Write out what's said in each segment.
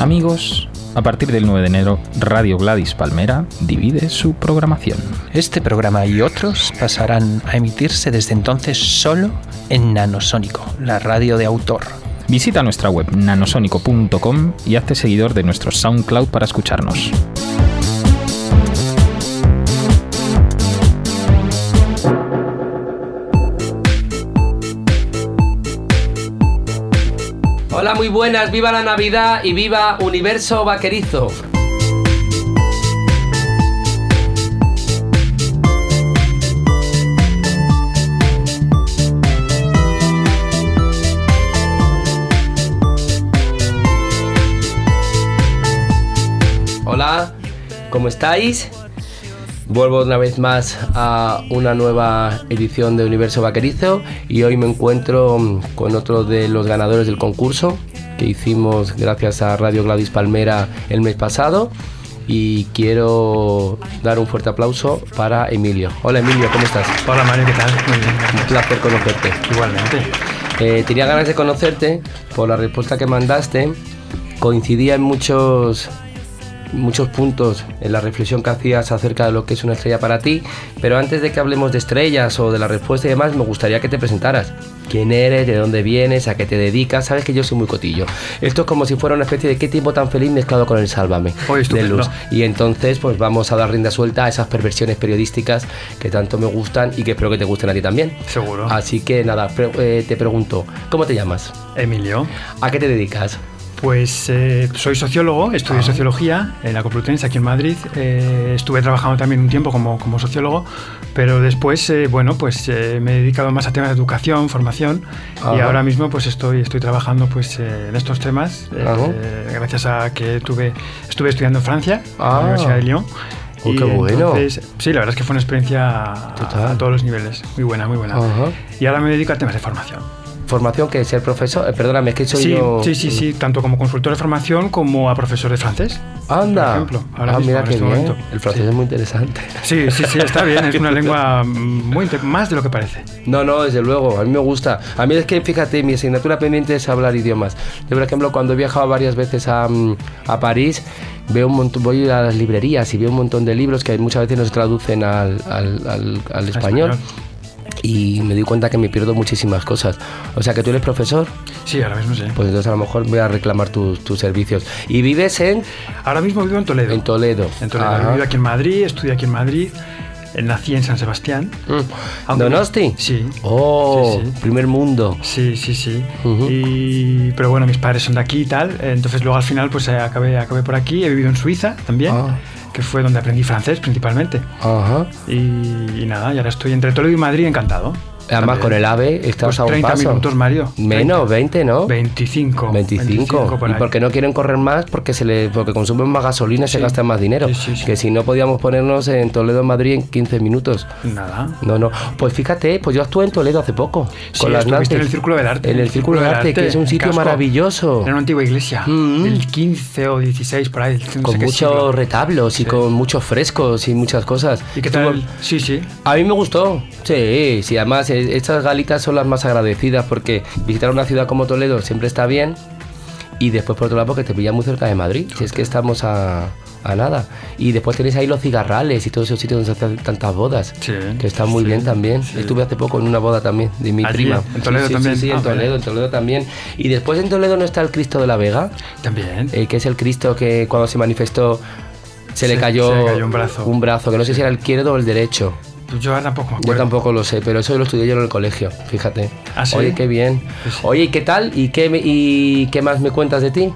Amigos, a partir del 9 de enero, Radio Gladys Palmera divide su programación. Este programa y otros pasarán a emitirse desde entonces solo en Nanosónico, la radio de autor. Visita nuestra web nanosónico.com y hazte seguidor de nuestro SoundCloud para escucharnos. Hola, muy buenas, viva la Navidad y viva Universo Vaquerizo. Hola, ¿cómo estáis? Vuelvo una vez más a una nueva edición de Universo Vaquerizo y hoy me encuentro con otro de los ganadores del concurso que hicimos gracias a Radio Gladys Palmera el mes pasado y quiero dar un fuerte aplauso para Emilio. Hola Emilio, ¿cómo estás? Hola Mario, ¿qué tal? Muy bien, Un placer conocerte. Igualmente. Eh, tenía ganas de conocerte por la respuesta que mandaste. Coincidía en muchos, muchos puntos en la reflexión que hacías acerca de lo que es una estrella para ti. Pero antes de que hablemos de estrellas o de la respuesta y demás, me gustaría que te presentaras. ¿Quién eres? ¿De dónde vienes? ¿A qué te dedicas? Sabes que yo soy muy cotillo. Esto es como si fuera una especie de qué tiempo tan feliz mezclado con el sálvame Oye, de luz. Y entonces, pues vamos a dar rienda suelta a esas perversiones periodísticas que tanto me gustan y que espero que te gusten a ti también. Seguro. Así que nada, pre- eh, te pregunto, ¿cómo te llamas? Emilio. ¿A qué te dedicas? Pues eh, soy sociólogo, estudié Ah. sociología en la Complutense aquí en Madrid. Eh, estuve trabajando también un tiempo como, como sociólogo, pero después, eh, bueno, pues eh, me he dedicado más a temas de educación, formación y Ajá. ahora mismo pues estoy, estoy trabajando pues eh, en estos temas eh, Ajá. gracias a que tuve, estuve estudiando en Francia, en Ah. la Universidad de Lyon. Oh, y qué bueno. entonces, sí, la verdad es que fue una experiencia Total. a, a todos los niveles, muy buena, muy buena. Ajá. Y ahora me dedico a temas de formación. ¿Formación que ser profesor? Eh, perdóname, es que soy Sí, yo... sí, sí, sí, tanto como consultor de formación como a profesor de francés. Anda. Por ejemplo, ahora ah, mismo, mira en qué este bien. momento. El francés Sí. es muy interesante. Sí, sí, sí, está bien, es una lengua muy inte- más de lo que parece. No, no, desde luego, a mí me gusta. A mí es que, fíjate, mi asignatura pendiente es hablar idiomas. Yo, por ejemplo, cuando he viajado varias veces a, mm, a París, veo un montón, voy a las librerías y veo un montón de libros que muchas veces no se traducen al, al- al- al español. español. Y me doy cuenta que me pierdo muchísimas cosas. O sea, que tú eres profesor, Sí, ahora mismo sí. pues entonces a lo mejor voy a reclamar tus, tus servicios. ¿Y vives en, Ahora mismo vivo en Toledo. en Toledo? En Toledo. Ajá. He vivido aquí en Madrid, estudié aquí en Madrid, nací en San Sebastián. Mm. ¿Donosti? Sí. Oh, Sí, sí. primer mundo. Sí, sí, sí. Ujú. y, pero bueno, mis padres son de aquí y tal. Entonces luego al final pues eh, acabé, acabé por aquí. He vivido en Suiza también, Ah. Que fue donde aprendí francés principalmente. Ajá. Y, y nada, y ahora estoy entre Toledo y Madrid encantado. Además, con el AVE estás Pues a un 30 paso. minutos, Mario. Menos, 20, ¿no? 25. 25. por y porque no quieren correr más, porque se le, porque consumen más gasolina y se gastan más dinero. Sí, sí, sí. Que si no podíamos ponernos en Toledo, Madrid en 15 minutos. Nada. No, no. Pues fíjate, pues yo actué en Toledo hace poco. Sí, con las estuviste en Nantes. el Círculo del Arte. En el Círculo del Arte, que es un sitio maravilloso. Era una antigua iglesia. Mm. Del 15 o 16, por ahí. no Con muchos retablos y con muchos frescos y muchas cosas. ¿Y qué Estuvo- tal? Sí, sí. A mí me gustó, sí, sí, además estas galitas son las más agradecidas porque visitar una ciudad como Toledo siempre está bien y después por otro lado porque te pilla muy cerca de Madrid, si es que estamos a, a nada. Y después tenéis ahí los cigarrales y todos esos sitios donde se hacen tantas bodas, Sí, que están muy sí, bien también. sí. Estuve hace poco en una boda también de mi Allí, prima. en Toledo también. Sí, sí, Ah, en Toledo, vale. en Toledo también. Y después en Toledo no está el Cristo de la Vega, También. eh, que es el Cristo que cuando se manifestó se, le Se- cayó, se le cayó un brazo. un brazo, que no sé si era el izquierdo o el derecho. Pues yo tampoco me Yo acuerdo. tampoco lo sé, pero eso lo estudié yo en el colegio, fíjate. ¿Ah, sí? Oye, qué bien. Sí, sí. Oye, ¿y qué tal? ¿Y qué, ¿Y qué más me cuentas de ti?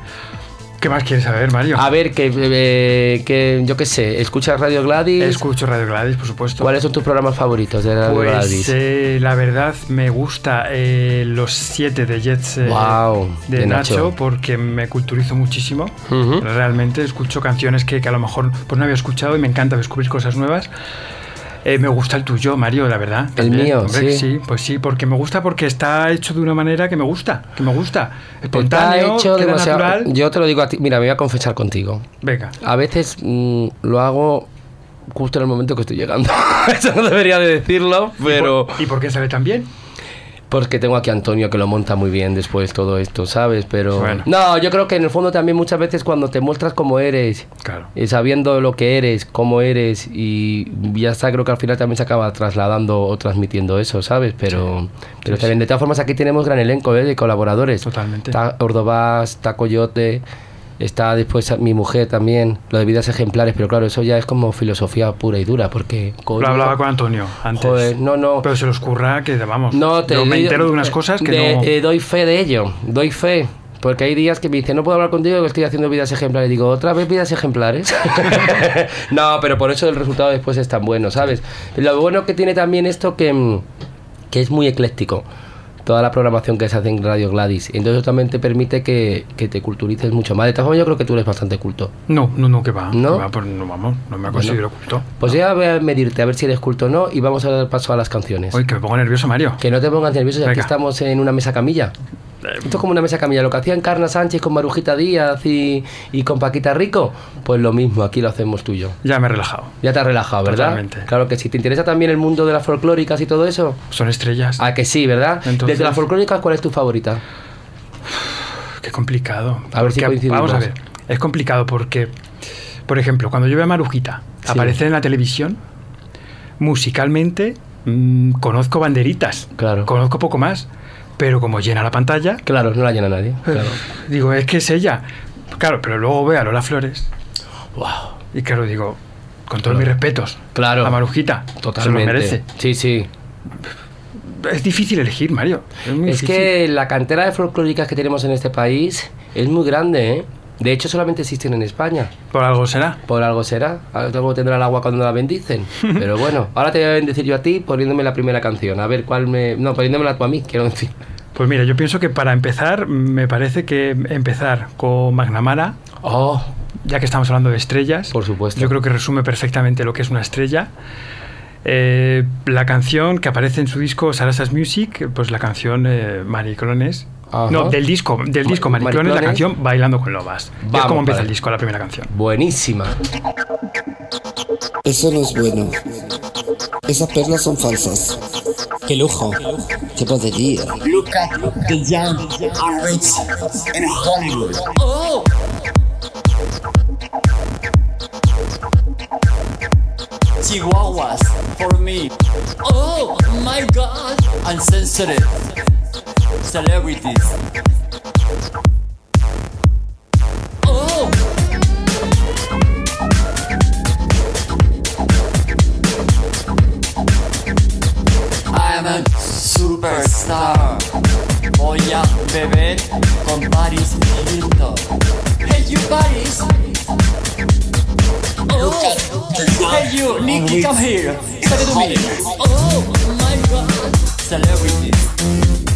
¿Qué más quieres saber, Mario? A ver, que, eh, que yo qué sé, ¿escuchas Radio Gladys? Escucho Radio Gladys, por supuesto. ¿Cuáles son tus programas favoritos de Radio Pues Gladys? eh, la verdad me gusta eh, los siete de Jets eh, Guau, de, de Nacho, Nacho. porque me culturizo muchísimo. Ujú. Realmente escucho canciones que, que a lo mejor pues, no había escuchado y me encanta descubrir cosas nuevas. Eh, me gusta el tuyo, Mario, la verdad. El mío, Hombre, sí. pues sí, porque me gusta porque está hecho de una manera que me gusta, que me gusta. Está Espontáneo, hecho queda demasiado- natural. Yo te lo digo a ti, mira, me voy a confesar contigo. Venga. A veces mm, lo hago justo en el momento que estoy llegando. Eso no debería de decirlo, pero... ¿Y por qué sale tan bien? Porque tengo aquí a Antonio que lo monta muy bien después todo esto, ¿sabes? Pero Bueno. no, yo creo que en el fondo también muchas veces cuando te muestras como eres, Claro. y sabiendo lo que eres, cómo eres y ya está, creo que al final también se acaba trasladando o transmitiendo eso, ¿sabes? Pero, pero Sí, también de todas formas aquí tenemos gran elenco ¿eh? de colaboradores. Totalmente. Está Ordovás, está Coyote, está después mi mujer también, lo de vidas ejemplares, pero claro, eso ya es como filosofía pura y dura, porque... coño, Lo hablaba con Antonio antes. Joder, no, no. Pero se los curra que, vamos, No, te yo me entero de unas cosas que de- no... eh, doy fe de ello, doy fe. Porque hay días que me dicen, no puedo hablar contigo, que estoy haciendo vidas ejemplares. Digo, ¿otra vez vidas ejemplares? no, pero por eso el resultado después es tan bueno, ¿sabes? Lo bueno que tiene también esto que, mm, que es muy ecléctico. Toda la programación que se hace en Radio Gladys. Entonces eso también te permite que, que te culturices mucho más. De todas formas, yo creo que tú eres bastante culto. No, no, no, que va. ¿No? que va, pues no vamos, no me considero culto. Pues ya voy a medirte, a ver si eres culto o no, y vamos a dar paso a las canciones. Uy, que me pongo nervioso, Mario. Que no te pongas nervioso, ya que estamos en una mesa camilla. Esto es como una mesa camilla. Lo que hacía Encarna Sánchez con Marujita Díaz y, y con Paquita Rico, pues lo mismo, aquí lo hacemos tú y yo. Ya me he relajado. Ya te has relajado, ¿verdad? Totalmente. Claro que sí. ¿Te interesa también el mundo de las folclóricas y todo eso? Son estrellas. Ah, que sí, ¿verdad? Entonces- Desde las folclóricas, ¿cuál es tu favorita? Qué complicado. A ver si coincidimos. Vamos a ver. Es complicado porque, por ejemplo, cuando yo veo a Marujita Sí. aparecer en la televisión, musicalmente mm, conozco banderitas. Claro. Conozco poco más. Pero como llena la pantalla, Claro, no la llena nadie. Claro. digo, es que es ella. Claro, pero luego veo a Lola Flores Wow. y claro, digo, con todos Claro. mis respetos, Claro. a Marujita, Totalmente. se lo merece. Sí, sí. Es difícil elegir, Mario. Es, Es que la cantera de folclóricas que tenemos en este país es muy grande, ¿eh? De hecho, solamente existen en España. Por algo será. Por algo será. Algo tendrá el agua cuando la bendicen. Pero bueno, ahora te voy a bendecir yo a ti poniéndome la primera canción. A ver cuál me. No, poniéndomela tú a mí, quiero decir. Pues mira, yo pienso que para empezar, me parece que empezar con Magnamara, Oh, ya que estamos hablando de estrellas, por supuesto. yo creo que resume perfectamente lo que es una estrella. Eh, la canción que aparece en su disco Sarasas Music, pues la canción eh, Mariclones. Ajá. No, del disco, del disco Ma- Mariclones, la canción Bailando con Lobas. Y es Vamos, como empieza vale. el disco, la primera canción. Buenísima. Eso no es bueno. Esas perlas son falsas. ¡Qué lujo! ¡Qué podería! Look at the young and rich in Hollywood. Oh. Chihuahuas for me. Oh my god. Uncensored. Celebrities. Oh. I'm a superstar. Voy a beber con Paris Hilton. Hey you Paris. Oh. Hey you, Nicky, come here. Say to me. Oh my God. Celebrities.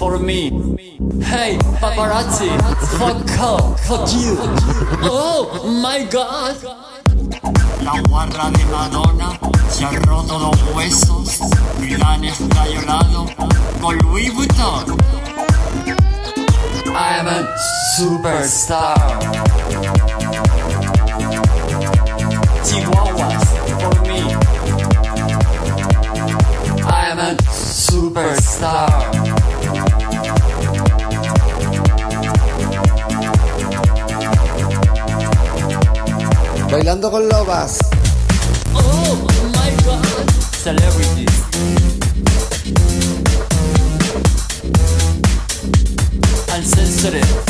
for me. Hey paparazzi, fuck off, fuck you. Oh my God. La guarra de Madonna se ha roto los huesos la han escayolado con Louis Vuitton. I'm a superstar. Chihuahuas for me. I'm a superstar. Bailando con lobas. Oh my god. Celebrities. Uncensored.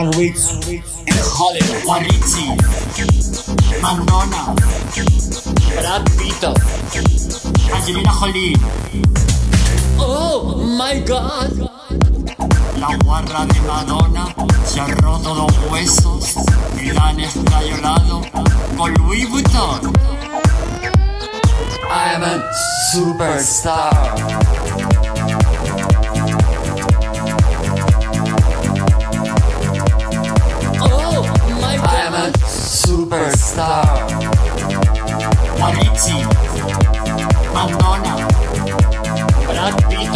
And rich en Hollywood. Guarrizzi, Madonna, Brad Pitt. Angelina Jolie, Oh my god. la guarra de Madonna se ha roto los huesos y la han escayolado con Louis Vuitton. I am a superstar. Superstar. Guarrizzi, Madonna, Brad Pitt.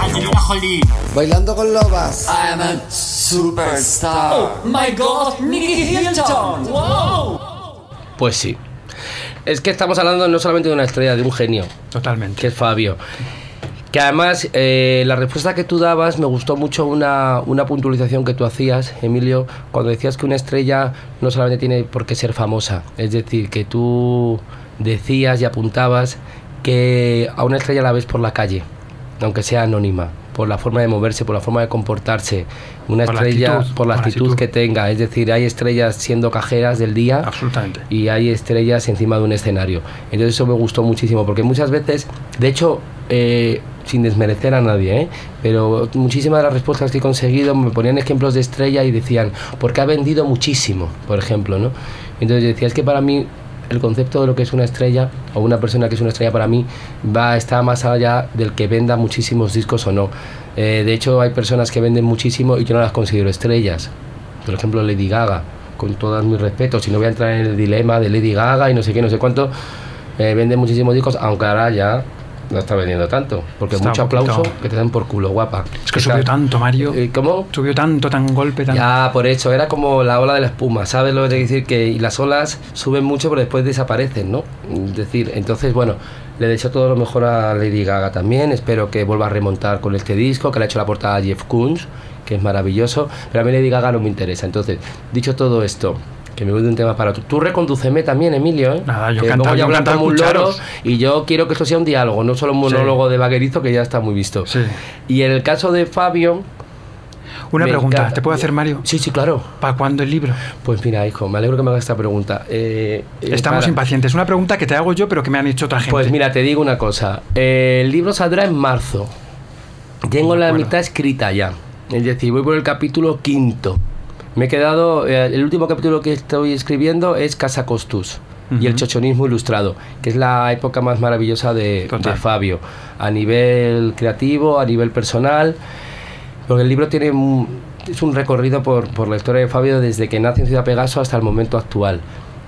Angelina Jolie, Bailando con lobas. I am a superstar. Oh my god, Nicky Hilton. Wow. Pues sí. Es que estamos hablando no solamente de una estrella, de un genio, Totalmente. que es Fabio. Que además, eh, la respuesta que tú dabas, me gustó mucho una, una puntualización que tú hacías, Emilio, cuando decías que una estrella no solamente tiene por qué ser famosa. Es decir, que tú decías y apuntabas que a una estrella la ves por la calle, aunque sea anónima, por la forma de moverse, por la forma de comportarse. Una Por la estrella, actitud, por la por la actitud actitud. que tenga. Es decir, hay estrellas siendo cajeras del día Absolutamente. y hay estrellas encima de un escenario. Entonces eso me gustó muchísimo, porque muchas veces, de hecho, eh, sin desmerecer a nadie, ¿eh? pero muchísimas de las respuestas que he conseguido me ponían ejemplos de estrella y decían, porque ha vendido muchísimo, por ejemplo, ¿no? Entonces yo decía, es que para mí el concepto de lo que es una estrella o una persona que es una estrella para mí va a estar más allá del que venda muchísimos discos o no. Eh, de hecho, hay personas que venden muchísimo y yo no las considero estrellas. Por ejemplo, Lady Gaga, con todos mis respetos, y no voy a entrar en el dilema de Lady Gaga y no sé qué, no sé cuánto, eh, vende muchísimos discos, aunque ahora ya no está vendiendo tanto, porque Está mucho aplauso que te dan por culo, guapa. Es que subió tanto, Mario. Eh, ¿Cómo? Subió tanto, tan golpe, tan. Ya, por eso, era como la ola de la espuma, ¿sabes lo que te decir? Que y las olas suben mucho, pero después desaparecen, ¿no? Es decir, entonces, bueno, le deseo todo lo mejor a Lady Gaga también, espero que vuelva a remontar con este disco, que le ha hecho la portada a Jeff Koons, que es maravilloso, pero a mí Lady Gaga no me interesa. Entonces, dicho todo esto, que me voy de un tema para tú. Tú recondúceme también, Emilio, ¿eh? Nada, yo que hablar como un loro, escucharos. y yo quiero que esto sea un diálogo, no solo un monólogo de vaquerizo, que ya está muy visto. Sí. Y en el caso de Fabio... Una pregunta, encanta- ¿te puedo hacer, Mario? Sí, sí, claro. ¿Para cuándo el libro? Pues mira, hijo, me alegro que me hagas esta pregunta. Eh, eh, Estamos para- impacientes. Una pregunta que te hago yo, pero que me han hecho otra gente. Pues mira, te digo una cosa. Eh, el libro saldrá en marzo. Tengo la mitad escrita ya. Es decir, voy por el capítulo quinto. Me he quedado. eh, el último capítulo que estoy escribiendo es Casa Costus. Y el chochonismo ilustrado, que es la época más maravillosa de, Fabio, a nivel creativo, a nivel personal, porque el libro tiene un, es un recorrido por, por la historia de Fabio desde que nace en Ciudad Pegaso hasta el momento actual.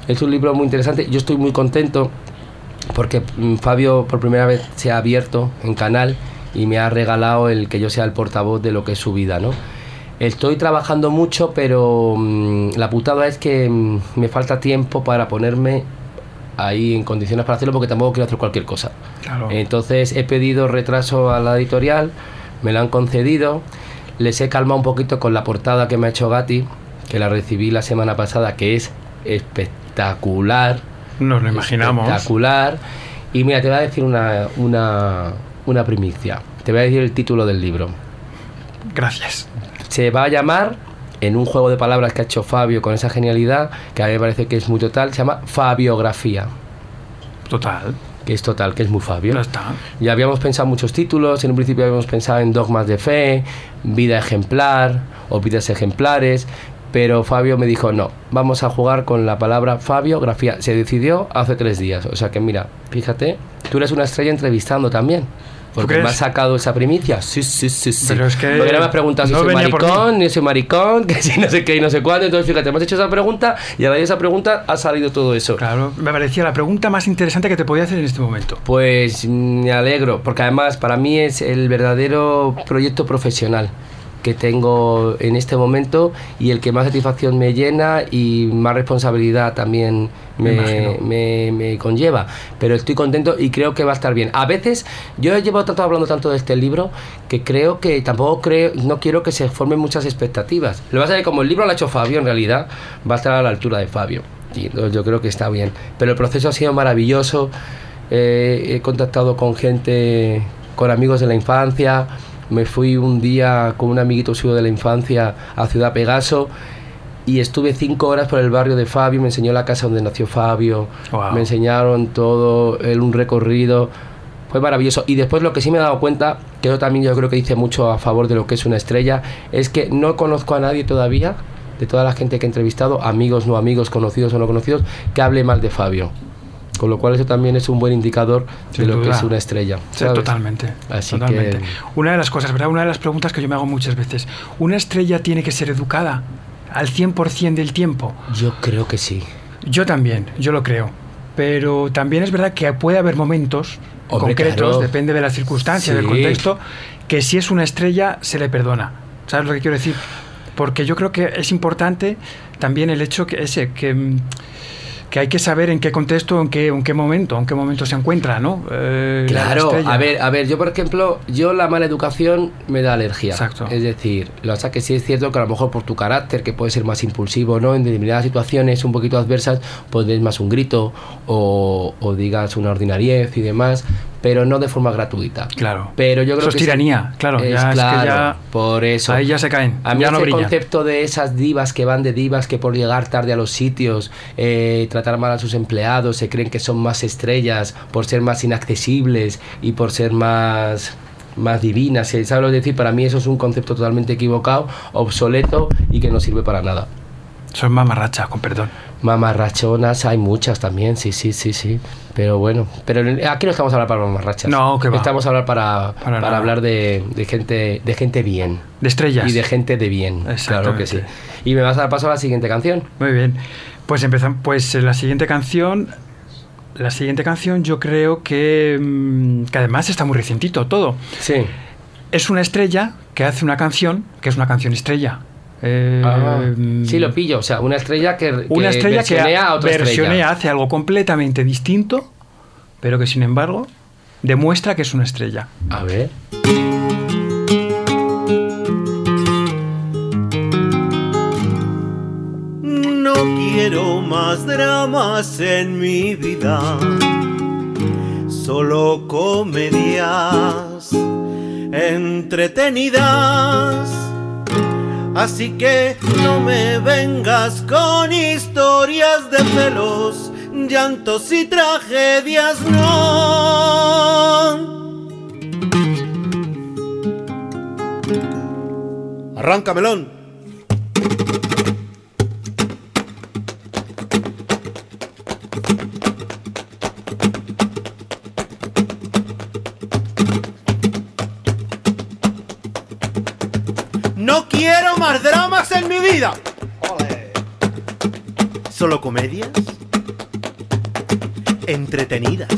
Es un libro muy interesante, yo estoy muy contento porque mm, Fabio por primera vez se ha abierto en canal y me ha regalado el que yo sea el portavoz de lo que es su vida, ¿no? Estoy trabajando mucho, pero mm, la putada es que mm, me falta tiempo para ponerme ahí en condiciones para hacerlo porque tampoco quiero hacer cualquier cosa. Claro. Entonces he pedido retraso a la editorial, me lo han concedido, les he calmado un poquito con la portada que me ha hecho Gatti, que la recibí la semana pasada, que es espectacular. Nos lo imaginamos. Espectacular. Y mira, te voy a decir una, una, una primicia. Te voy a decir el título del libro. Gracias. Se va a llamar, en un juego de palabras que ha hecho Fabio con esa genialidad, que a mí me parece que es muy total, se llama Fabiografía. Total. Que es total, que es muy Fabio. Ya está. Ya habíamos pensado muchos títulos, en un principio habíamos pensado en Dogmas de Fe, Vida Ejemplar o Vidas Ejemplares, pero Fabio me dijo, no, vamos a jugar con la palabra Fabiografía. Se decidió hace tres días, o sea que mira, fíjate, tú eres una estrella entrevistando también. Porque me has sacado esa primicia. Sí, sí, sí, sí. Pero es que Porque no me has preguntado si no soy maricón, ni soy maricón, que si no sé qué y no sé cuándo. Entonces, fíjate, me has hecho esa pregunta y a raíz de esa pregunta ha salido todo eso. Claro. Me parecía la pregunta más interesante que te podía hacer en este momento. Pues me alegro, porque además para mí es el verdadero proyecto profesional que tengo en este momento y el que más satisfacción me llena y más responsabilidad también Me me, me- me conlleva. Pero estoy contento y creo que va a estar bien. A veces yo he llevado tanto hablando tanto de este libro que creo que tampoco creo, no quiero que se formen muchas expectativas. Lo que pasa es que como el libro lo ha hecho Fabio, en realidad va a estar a la altura de Fabio. Y yo creo que está bien. Pero el proceso ha sido maravilloso. Eh, he contactado con gente, con amigos de la infancia. Me fui un día con un amiguito suyo de la infancia a Ciudad Pegaso y estuve cinco horas por el barrio de Fabio, me enseñó la casa donde nació Fabio, Wow. me enseñaron todo, él un recorrido, fue maravilloso. Y después lo que sí me he dado cuenta, que eso también yo creo que dice mucho a favor de lo que es una estrella, es que no conozco a nadie todavía, de toda la gente que he entrevistado, amigos, no amigos, conocidos o no conocidos, que hable mal de Fabio. Con lo cual eso también es un buen indicador Sin de lo que duda. es una estrella. ¿sabes? totalmente. Así totalmente. que- Una de las cosas, ¿verdad? Una de las preguntas que yo me hago muchas veces. ¿Una estrella tiene que ser educada al 100% del tiempo? Yo creo que sí. Yo también, yo lo creo. Pero también es verdad que puede haber momentos Hombre, concretos, claro. depende de las circunstancias, del Sí. contexto, que si es una estrella se le perdona. ¿Sabes lo que quiero decir? Porque yo creo que es importante también el hecho que ese que mm, que hay que saber en qué contexto, en qué, en qué momento, en qué momento se encuentra, ¿no? Eh, la Claro, a ver, a ver, yo por ejemplo, yo la mala educación me da alergia. Exacto. Es decir, lo que que sí es cierto que a lo mejor por tu carácter, que puede ser más impulsivo, ¿no? En determinadas situaciones un poquito adversas, pues des más un grito o, o digas una ordinariez y demás, pero no de forma gratuita. Claro. Pero yo creo Eso es sí- tiranía, claro, Es, ya es que claro, ya- por eso. Ahí ya se caen, A mí ya no ese brillan. concepto de esas divas que van de divas que por llegar tarde a los sitios, eh, tratar mal a sus empleados, se creen que son más estrellas por ser más inaccesibles y por ser más más divinas, ¿sabes lo que decir? Para mí eso es un concepto totalmente equivocado, obsoleto y que no sirve para nada. Son mamarrachas, con perdón. Mamarrachonas hay muchas también, sí, sí, sí, sí. Pero bueno, pero aquí no estamos a hablar para mamarrachas. No, que va. Estamos a hablar para, Para hablar de, de gente de gente bien. De estrellas. Y de gente de bien, claro que sí. Y me vas a dar paso a la siguiente canción. Muy bien. Pues empezamos. Pues eh, la siguiente canción. La siguiente canción yo creo que, mm, que además está muy recientito todo. Sí. Es una estrella que hace una canción, que es una canción estrella. Eh, Ah, sí, lo pillo. O sea, una estrella que, que Una estrella que versionea a otra versionea, estrella. hace algo completamente distinto, pero que sin embargo demuestra que es una estrella. A ver. No quiero más dramas en mi vida, solo comedias entretenidas. Así que no me vengas con historias de celos, llantos y tragedias, no. Arranca, melón. Quiero más dramas en mi vida. Solo comedias entretenidas.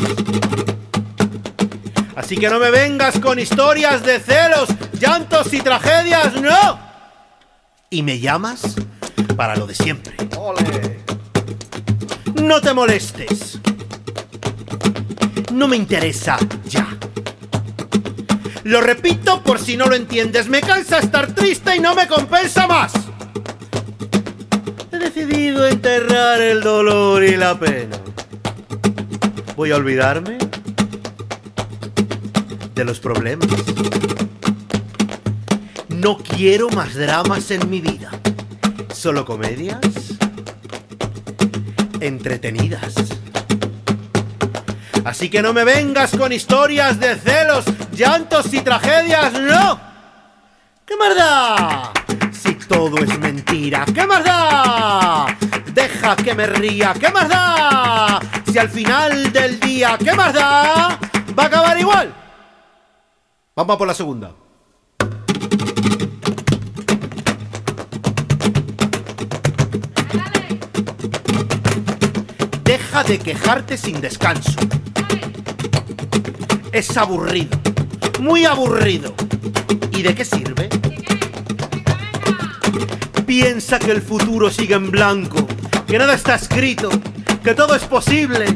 Así que no me vengas con historias de celos, llantos y tragedias, no. Y me llamas para lo de siempre. No te molestes. No me interesa ya. Lo repito por si no lo entiendes. Me cansa estar triste y no me compensa más. He decidido enterrar el dolor y la pena. Voy a olvidarme de los problemas. No quiero más dramas en mi vida. Solo comedias entretenidas. Así que no me vengas con historias de celos, llantos y tragedias, no. ¿Qué más da? Si todo es mentira, ¿qué más da? Deja que me ría, ¿qué más da? Si al final del día, ¿qué más da? Va a acabar igual. Vamos a por la segunda. Deja de quejarte sin descanso. Es aburrido, muy aburrido. ¿Y de qué sirve? Piensa que el futuro sigue en blanco, que nada está escrito, que todo es posible.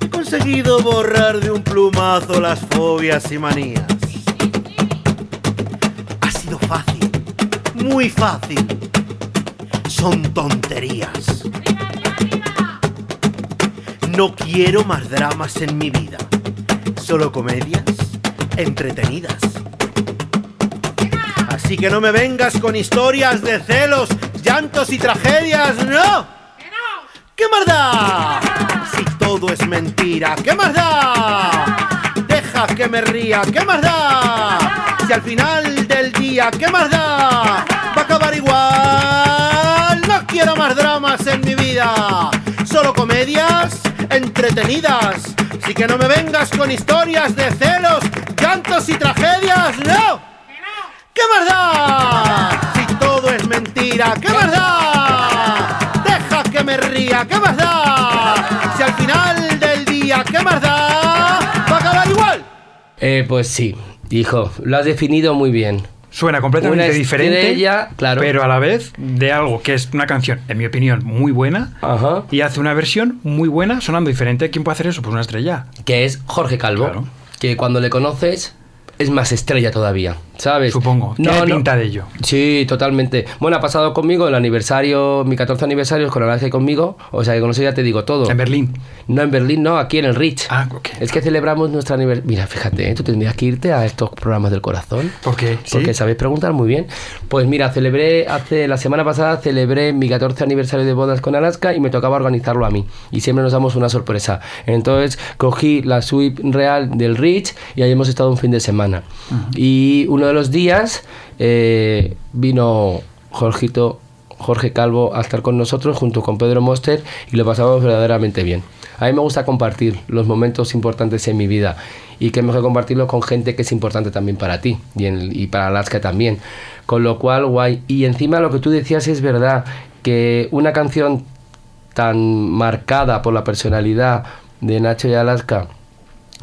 He conseguido borrar de un plumazo las fobias y manías. Ha sido fácil, muy fácil. Son tonterías. No quiero más dramas en mi vida. Solo comedias entretenidas. Así que no me vengas con historias de celos, llantos y tragedias, ¡no! ¿Qué más da? Si todo es mentira, ¿qué más da? Deja que me ría, ¿qué más da? Si al final del día, ¿qué más da? Va a acabar igual. No quiero más dramas en mi vida, solo comedias entretenidas. Así que no me vengas con historias de celos, llantos y tragedias, ¡no! ¿Qué más da? Si todo es mentira, ¿qué más da? Deja que me ría, ¿qué más da? Si al final del día, ¿qué más da? Va a acabar igual. Eh, pues sí, hijo, lo has definido muy bien. Suena completamente Una diferente, estrella, claro. pero a la vez de algo que es una canción, en mi opinión, muy buena, Ajá. y hace una versión muy buena sonando diferente. ¿Quién puede hacer eso? Pues una estrella. Que es Jorge Calvo. Claro. Que cuando le conoces es más estrella todavía, ¿sabes? Supongo. Tiene pinta de ello. Sí, totalmente. Bueno, ha pasado conmigo el aniversario, mi 14 aniversario es con Alaska y conmigo. O sea que con eso ya te digo todo. En Berlín. No en Berlín, no, aquí en el Rich. Ah, ok. Es que celebramos nuestro aniversario. Mira, fíjate, ¿eh? tú tendrías que irte a estos programas del corazón. ¿Por qué? ¿Sí? Porque sabéis preguntar muy bien. Pues mira, celebré hace la semana pasada celebré mi 14 aniversario de bodas con Alaska y me tocaba organizarlo a mí. Y siempre nos damos una sorpresa. Entonces cogí la suite real del Rich y ahí hemos estado un fin de semana. Y uno de los días eh, vino Jorgito, Jorge Calvo a estar con nosotros junto con Pedro Moster y lo pasamos verdaderamente bien. A mí me gusta compartir los momentos importantes en mi vida y que mejor compartirlo con gente que es importante también para ti y, y para Alaska también. Con lo cual, guay. Y encima lo que tú decías es verdad, que una canción tan marcada por la personalidad de Nacho y Alaska,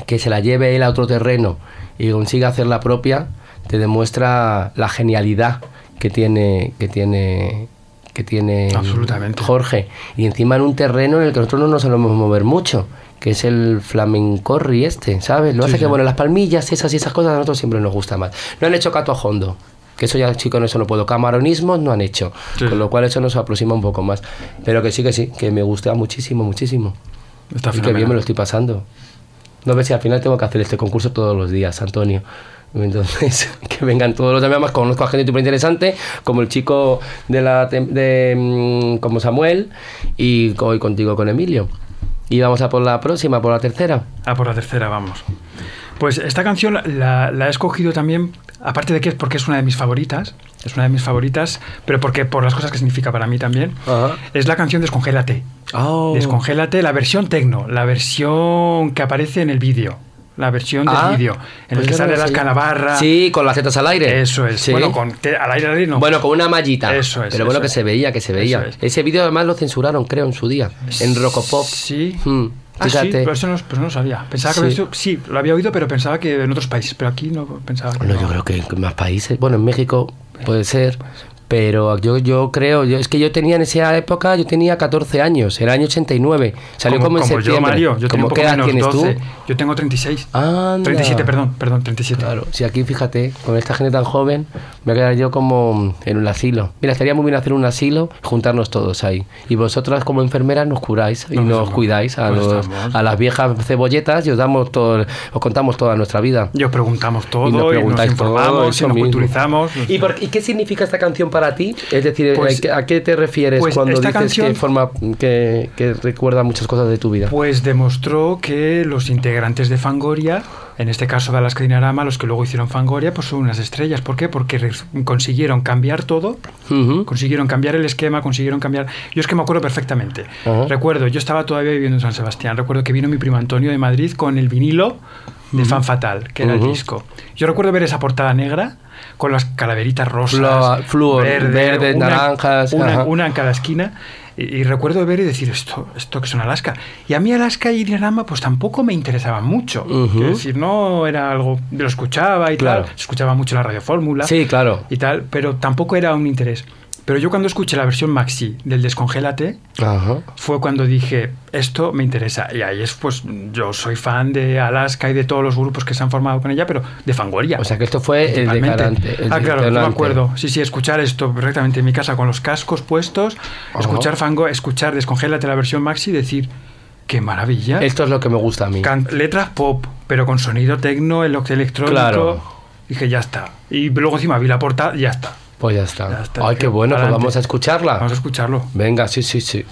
que se la lleve él a otro terreno y consiga hacer la propia, te demuestra la genialidad que tiene, que tiene, que tiene Absolutamente. Jorge. Y encima en un terreno en el que nosotros no nos solemos mover mucho, que es el flamencorri este, ¿sabes? Lo Sí, hace que, sí. bueno, las palmillas, esas y esas cosas a nosotros siempre nos gusta más. No han hecho cato a Hondo. Que eso ya, chicos, eso no puedo. Camaronismos no han hecho. Sí. Con lo cual eso nos aproxima un poco más. Pero que sí, que sí, que me gusta muchísimo, muchísimo. Está y que bien me lo estoy pasando. No ves si al final tengo que hacer este concurso todos los días, Antonio. Entonces, que vengan todos los demás. Conozco a gente súper interesante, como el chico de la de mm, como Samuel, y hoy contigo con Emilio. Y vamos a por la próxima, por la tercera. Ah, por la tercera, vamos. Pues esta canción la, la he escogido también, aparte de que es porque es una de mis favoritas, es una de mis favoritas, pero porque por las cosas que significa para mí también, Ajá. es la canción Descongélate. Oh. Descongélate, la versión tecno, la versión que aparece en el vídeo, la versión del Ah, vídeo, en pues el que yo no sale las sé. calabarra. Sí, con las tetas al aire. Eso es. Sí. Bueno, con te- al aire, al aire no. Bueno, con una mallita. Eso es, Pero bueno, que es. se veía, que se veía. Es. Ese vídeo además lo censuraron, creo, en su día. En Rocopop. Sí. Hmm, Ah, sí, fíjate. pero eso no, pues no lo sabía. Pensaba que Sí. había sido- sí, lo había oído, pero pensaba que en otros países, pero aquí no pensaba que No, yo creo que en más países. Bueno, en México puede ser. Pero yo, yo creo, yo, es que yo tenía en esa época, yo tenía 14 años, era el año 89. Salió como, en yo, septiembre. Mario, yo ¿Cómo qué edad tienes 12. tú? Yo tengo 36. Anda. 37, perdón, perdón, 37. Claro, si aquí fíjate, con esta gente tan joven, me voy a quedar yo como en un asilo. Mira, estaría muy bien hacer un asilo, juntarnos todos ahí. Y vosotras como enfermeras nos curáis y No, nos estamos- cuidáis a, los- a las viejas cebolletas y os damos todo, os contamos toda nuestra vida. Yo preguntamos todo, y y nos nos, preguntáis todo, informamos, eso y nos culturizamos. ¿Y, por- y qué significa esta canción para ti? Es decir, Pues- ¿a qué- ¿a qué te refieres pues cuando dices canción- que forma que, que recuerda muchas cosas de tu vida? Pues demostró que los integrantes de Fangoria, en este caso de Alaska Dinarama, los que luego hicieron Fangoria, pues son unas estrellas. ¿Por qué? Porque consiguieron cambiar todo, consiguieron cambiar el esquema, consiguieron cambiar... Yo es que me acuerdo perfectamente. Recuerdo, yo estaba todavía viviendo en San Sebastián, recuerdo que vino mi primo Antonio de Madrid con el vinilo de Fan Fatal, que era el disco. Yo recuerdo ver esa portada negra con las calaveritas rosas, flúor, verdes, una- naranjas, una, una en cada esquina. Y, y recuerdo ver y decir, esto, esto que son Alaska. Y a mí Alaska y Dinarama pues tampoco me interesaban mucho. Quiero decir, no era algo, lo escuchaba y Claro. tal, escuchaba mucho la radio fórmula Sí, claro. y tal, pero tampoco era un interés. Pero yo cuando escuché la versión maxi del Descongélate, Ajá. fue cuando dije, esto me interesa. Y ahí es, pues, yo soy fan de Alaska y de todos los grupos que se han formado con ella, pero de Fangoria. O sea que esto fue el ah, claro, no me acuerdo. Sí, sí, escuchar esto perfectamente en mi casa con los cascos puestos, Ajá. escuchar Fango, escuchar Descongélate la versión maxi y decir, qué maravilla. Esto es lo que me gusta a mí. Can- letras pop, pero con sonido tecno, el- electrónico. Claro. Dije, ya está. Y luego encima vi la portada y ya está. Pues ya está. Ya está, Ay, qué bueno, pues vamos a escucharla. Vamos a escucharlo. Venga, sí, sí, sí.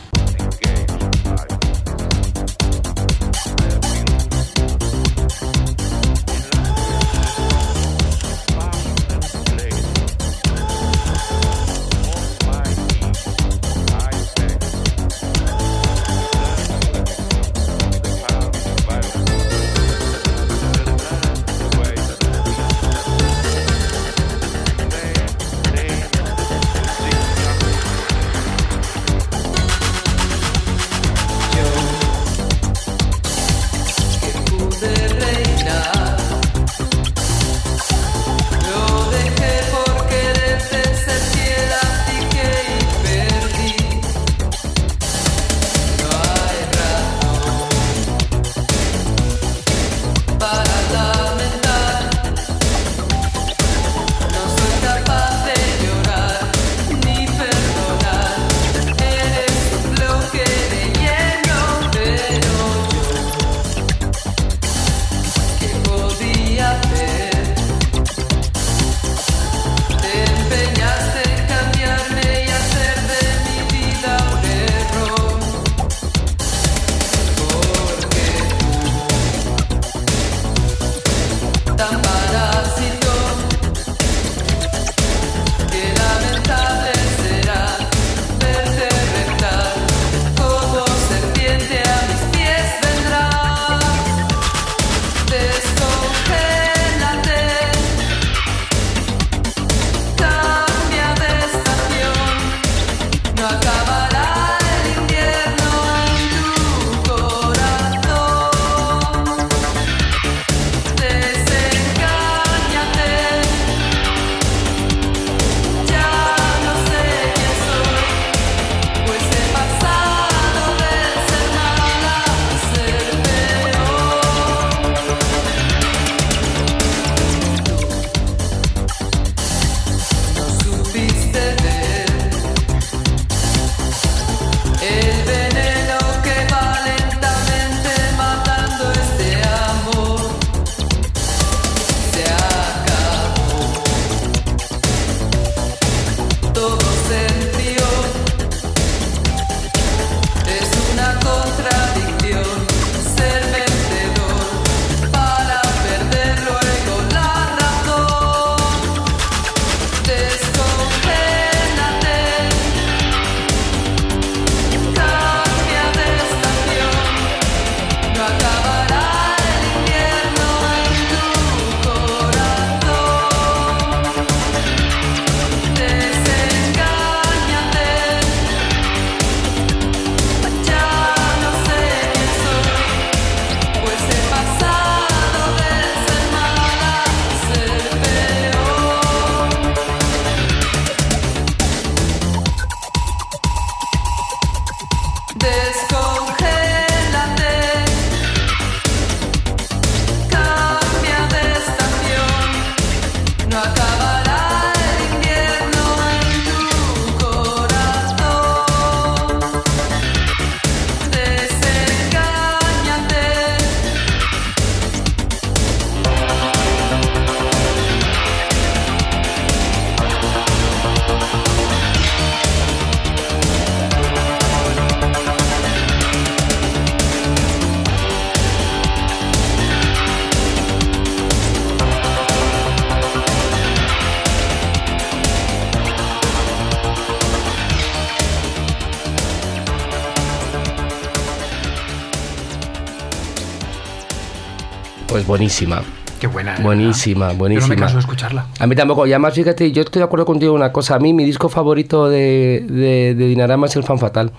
Pues buenísima. Qué buena. ¿eh? Buenísima, Yo no buenísima. me canso de escucharla. A mí tampoco. Y además, fíjate, yo estoy de acuerdo contigo en una cosa. A mí, mi disco favorito de, de, de Dinarama es el Fan Fatal.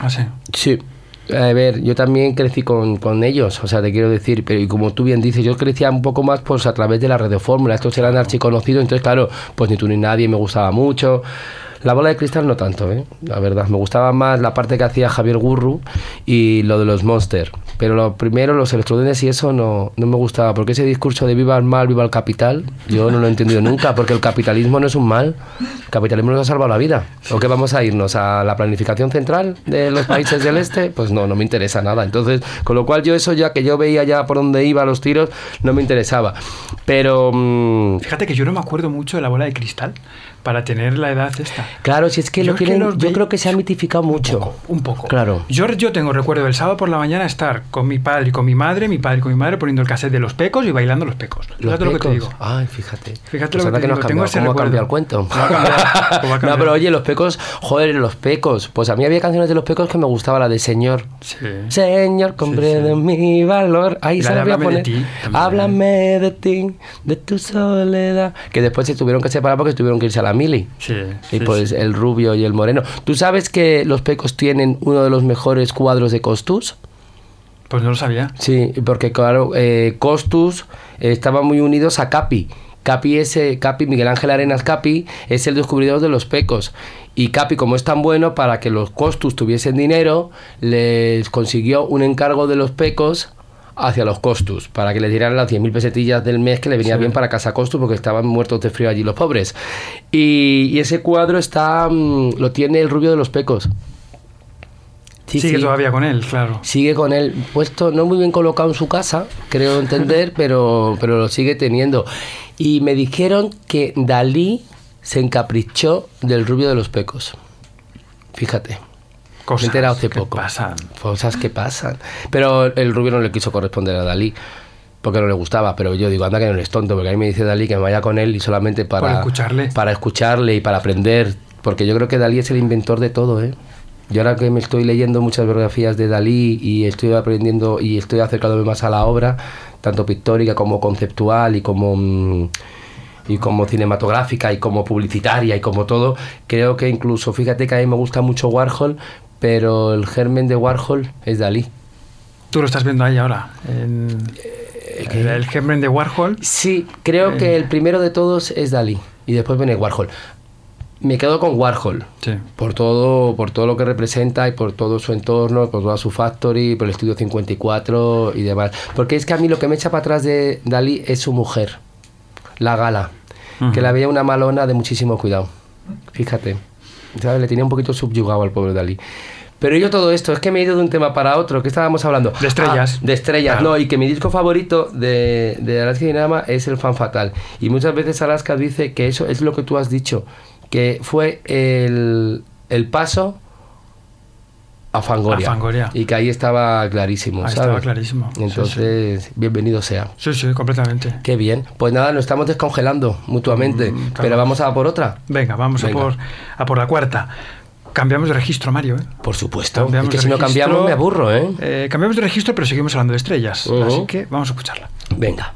Ah, sí. Sí. A ver, yo también crecí con, con ellos, o sea, te quiero decir, pero y como tú bien dices, yo crecía un poco más pues a través de la red de fórmula, estos eran archiconocidos, entonces claro, pues ni tú ni nadie me gustaba mucho. La bola de cristal no tanto, ¿eh? la verdad, me gustaba más la parte que hacía Javier Gurru y lo de los Monsters. Pero lo primero, los electrodones y eso no, no me gustaba, porque ese discurso de viva el mal, viva el capital, yo no lo he entendido nunca, porque el capitalismo no es un mal, el capitalismo nos ha salvado la vida. ¿O qué vamos a irnos? ¿A la planificación central de los países del este? Pues no, no me interesa nada. Entonces, con lo cual yo eso ya que yo veía ya por dónde iba los tiros, no me interesaba. Pero... mm, Fíjate que yo no me acuerdo mucho de la bola de cristal para tener la edad esta. Claro, si es que Yo lo es que yo creo que se ha mitificado mucho. poco, un poco. Claro. Yo, yo tengo recuerdo del sábado por la mañana estar con mi padre y con mi madre, mi padre y con mi madre poniendo el cassette de los pecos y bailando los pecos. Los Fíjate lo que te digo. Ay, fíjate. Fíjate Pues lo que te has digo, tengo ese ¿Cómo ha recuerdo. cambiado el cuento? ¿Cómo ha cambiado? ¿Cómo ha no, pero oye, los pecos, joder, los pecos. Pues a mí había canciones de los pecos que me gustaba la de Señor. Sí. Señor, comprende mi valor. Ahí se la voy a Háblame de poner. ti. Háblame de ti, de tu soledad. Que después se tuvieron que separar porque tuvieron que irse a la mili. Sí, Y sí, pues sí. el rubio y el moreno. ¿Tú sabes que los pecos tienen uno de los mejores cuadros de Costus? Pues no lo sabía. Sí, porque claro, eh, Costus eh, estaban muy unidos a Capi. Capi, es, eh, Capi, Miguel Ángel Arenas Capi, es el descubridor de los pecos. Y Capi, como es tan bueno, para que los Costus tuviesen dinero, les consiguió un encargo de los pecos hacia los Costus, para que les dieran las 10.000 pesetillas del mes que le venía Sí. bien para casa Costus, porque estaban muertos de frío allí los pobres. Y, y ese cuadro está mm, lo tiene el rubio de los pecos. Sí, Sigue sí. todavía con él, claro. Sigue con él puesto, no muy bien colocado en su casa, creo entender, pero, pero lo sigue teniendo. Y me dijeron que Dalí se encaprichó del rubio de los pecos. Fíjate. Cosas me he enterado hace que poco. pasan. Cosas que pasan. Pero el rubio no le quiso corresponder a Dalí. Porque no le gustaba, pero yo digo, anda que no eres tonto, porque a mí me dice Dalí que me vaya con él y solamente para, Para escucharle. para escucharle y para aprender, porque yo creo que Dalí es el inventor de todo, ¿eh? Yo ahora que me estoy leyendo muchas biografías de Dalí y estoy aprendiendo y estoy acercándome más a la obra, tanto pictórica como conceptual y como mm, y como cinematográfica y como publicitaria y como todo, creo que incluso, fíjate que a mí me gusta mucho Warhol, pero el germen de Warhol es Dalí. Tú lo estás viendo ahí ahora. En el, el germen de Warhol. Sí, creo que el primero de todos es Dalí y después viene Warhol. Me quedo con Warhol. Sí. Por todo, por todo lo que representa y por todo su entorno, por toda su factory, por el estudio 54 y demás. Porque es que a mí lo que me echa para atrás de Dalí es su mujer, la gala, que la veía una malona de muchísimo cuidado. Fíjate, ¿sabes? Le tenía un poquito subyugado al pobre Dalí. Pero yo todo esto, es que me he ido de un tema para otro, ¿qué estábamos hablando? De estrellas. Ah, de estrellas, Claro. no, y que mi disco favorito de, de Alaska Dinama es el Fan Fatal. Y muchas veces Alaska dice que eso es lo que tú has dicho, que fue el, el paso a Fangoria. A Fangoria. Y que ahí estaba clarísimo. Ahí ¿sabes? estaba clarísimo. Sí, Entonces, bienvenido sea. Sí, sí, completamente. Qué bien. Pues nada, nos estamos descongelando mutuamente. Mm, Pero vamos a por otra. Venga, vamos Venga. A, por, a por la cuarta. Cambiamos de registro, Mario. ¿eh? Por supuesto. Cambiamos es que si no cambiamos me aburro, ¿eh? Eh, cambiamos de registro, pero seguimos hablando de estrellas. Así que vamos a escucharla. Venga.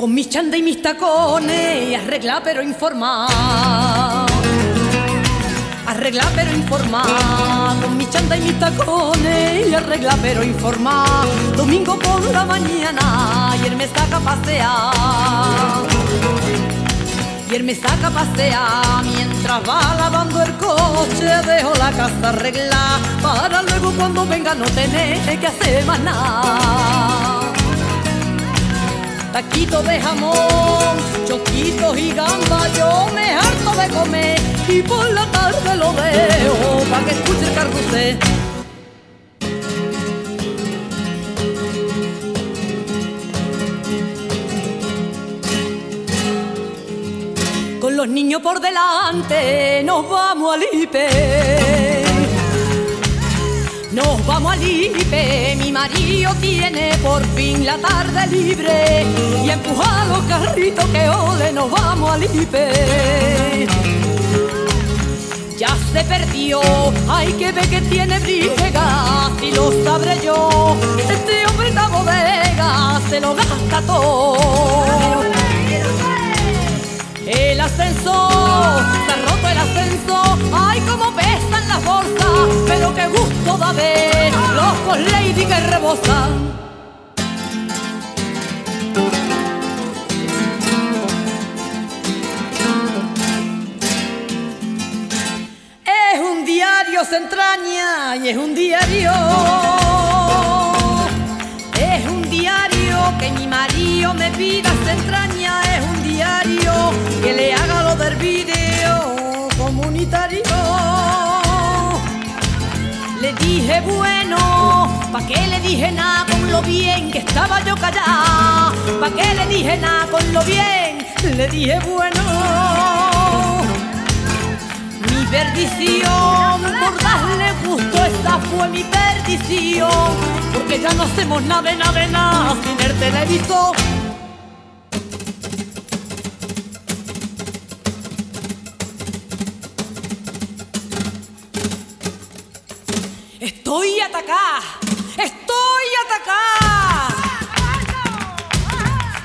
Con mis chanda y mis tacones, arregla pero informa. Arregla pero informa. Con mis chanda y mis tacones, y arregla pero informa. Domingo por la mañana, y él me saca a pasear. Y él me saca a pasear mientras va lavando el coche. Dejo la casa arreglada para luego cuando venga no tener que hacer más nada taquito de jamón, choquitos y gamba, yo me harto de comer y por la tarde lo dejo para que escuche el carrusel. Con los niños por delante nos vamos al IPE. Nos vamos al IPE, mi marido tiene por fin la tarde libre y empuja los carritos que ole, nos vamos al IPE. Ya se perdió, hay que ver que tiene briga, si lo sabré yo, este hombre la bodega se lo gasta todo. El ascenso, se ha roto el ascenso, ay como pesan las bolsas, pero qué gusto da ver los con lady que rebosan. Es un diario se entraña y es un diario. Es un diario que mi marido me pida se entraña que le haga lo del video comunitario. Le dije bueno, ¿pa' qué le dije nada con lo bien que estaba yo callada? ¿Pa' qué le dije nada con lo bien? Le dije bueno. Mi perdición, por darle gusto, esa fue mi perdición. Porque ya no hacemos nada de nada nada sin el televisor. Estoy atacada, estoy atacada.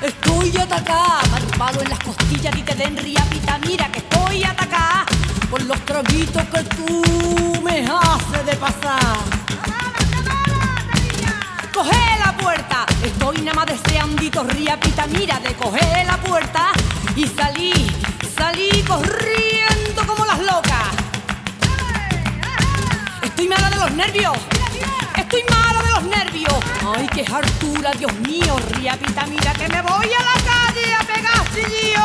Estoy atacada, marcado en las costillas y te den riapita. Mira que estoy atacada por los traguitos que tú me haces de pasar. Coge la puerta, estoy nada más deseandito riapita. Mira de coger la puerta y salí, salí corriendo como las locas. Estoy mala de los nervios. Estoy mala de los nervios. Ay, qué hartura, Dios mío, riapita, mira que me voy a la calle a pegar chillillo.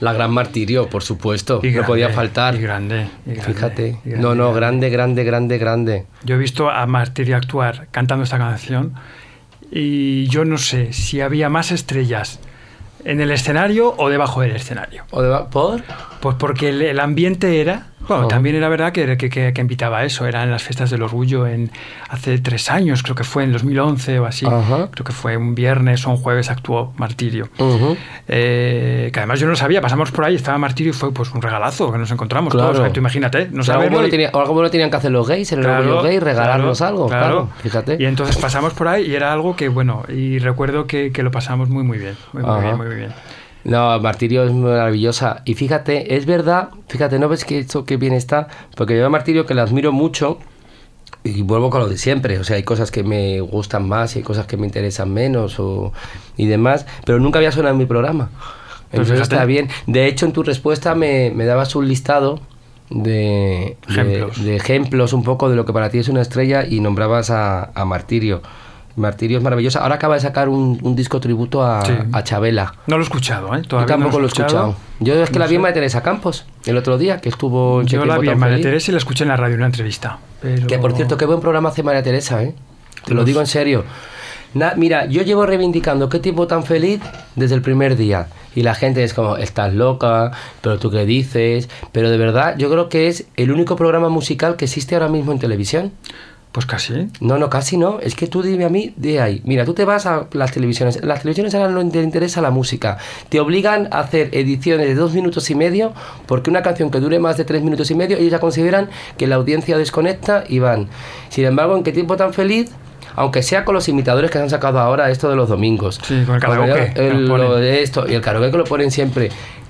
La gran martirio, por supuesto. Y no grande, podía faltar. y grande, y grande, Fíjate. y grande, no, no, grande, grande, grande, grande. Yo he visto a Martirio actuar cantando esta canción y yo no sé si había más estrellas en el escenario o debajo del escenario. ¿O de- ¿Por? Pues porque el, el ambiente era... Bueno, Oh. también era verdad que, que, que- invitaba a eso. Era en las fiestas del orgullo en hace tres años, creo que fue en 2011 o así. Creo que fue un viernes o un jueves actuó Martirio. Ujú. Eh, que además yo no lo sabía, pasamos por ahí, estaba Martirio y fue pues un regalazo que nos encontramos Claro. todos. Tú imagínate, no O sea, algo, bueno y- tenía- algo bueno tenían que hacer los gays en el Claro, orgullo gay, regalarnos claro, algo, claro. Fíjate. Y entonces pasamos por ahí y era algo que, bueno, y recuerdo que, que lo pasamos muy, muy bien. Muy, bien, muy, bien. No, Martirio es maravillosa. Y fíjate, es verdad, fíjate, ¿no ves que esto que bien está? Porque yo a Martirio que la admiro mucho, y vuelvo con lo de siempre, o sea, hay cosas que me gustan más y hay cosas que me interesan menos o, y demás, pero nunca había sonado en mi programa. Entonces está bien. De hecho, en tu respuesta me, me dabas un listado de, de- Ejemplos. de ejemplos un poco de lo que para ti es una estrella y nombrabas a, a Martirio. Martirio es maravillosa. Ahora acaba de sacar un, un disco tributo a, Sí. a Chabela. No lo he escuchado, ¿eh? Yo Todavía tampoco no lo he escuchado. Yo es que No la vi en. María Teresa Campos el otro día, que estuvo en Yo la vi en María. Teresa y la escuché en la radio en una entrevista. Pero... Que por cierto, qué buen programa hace María Teresa, ¿eh? Te lo digo en serio. Na- mira, yo llevo reivindicando qué tiempo tan feliz desde el primer día. Y la gente es como, estás loca, pero tú qué dices. Pero de verdad, yo creo que es el único programa musical que existe ahora mismo en televisión. Pues casi. No, no, casi no. Es que tú dime a mí de ahí. Mira, tú te vas a las televisiones. Las televisiones ahora no te interesa la música. Te obligan a hacer ediciones de dos minutos y medio porque una canción que dure más de tres minutos y medio, ellos ya consideran que la audiencia desconecta y van. Sin embargo, ¿en qué tiempo tan feliz? Aunque sea con los imitadores que se han sacado ahora esto de los domingos. Sí, con el karaoke, El- esto y el karaoke que lo ponen siempre.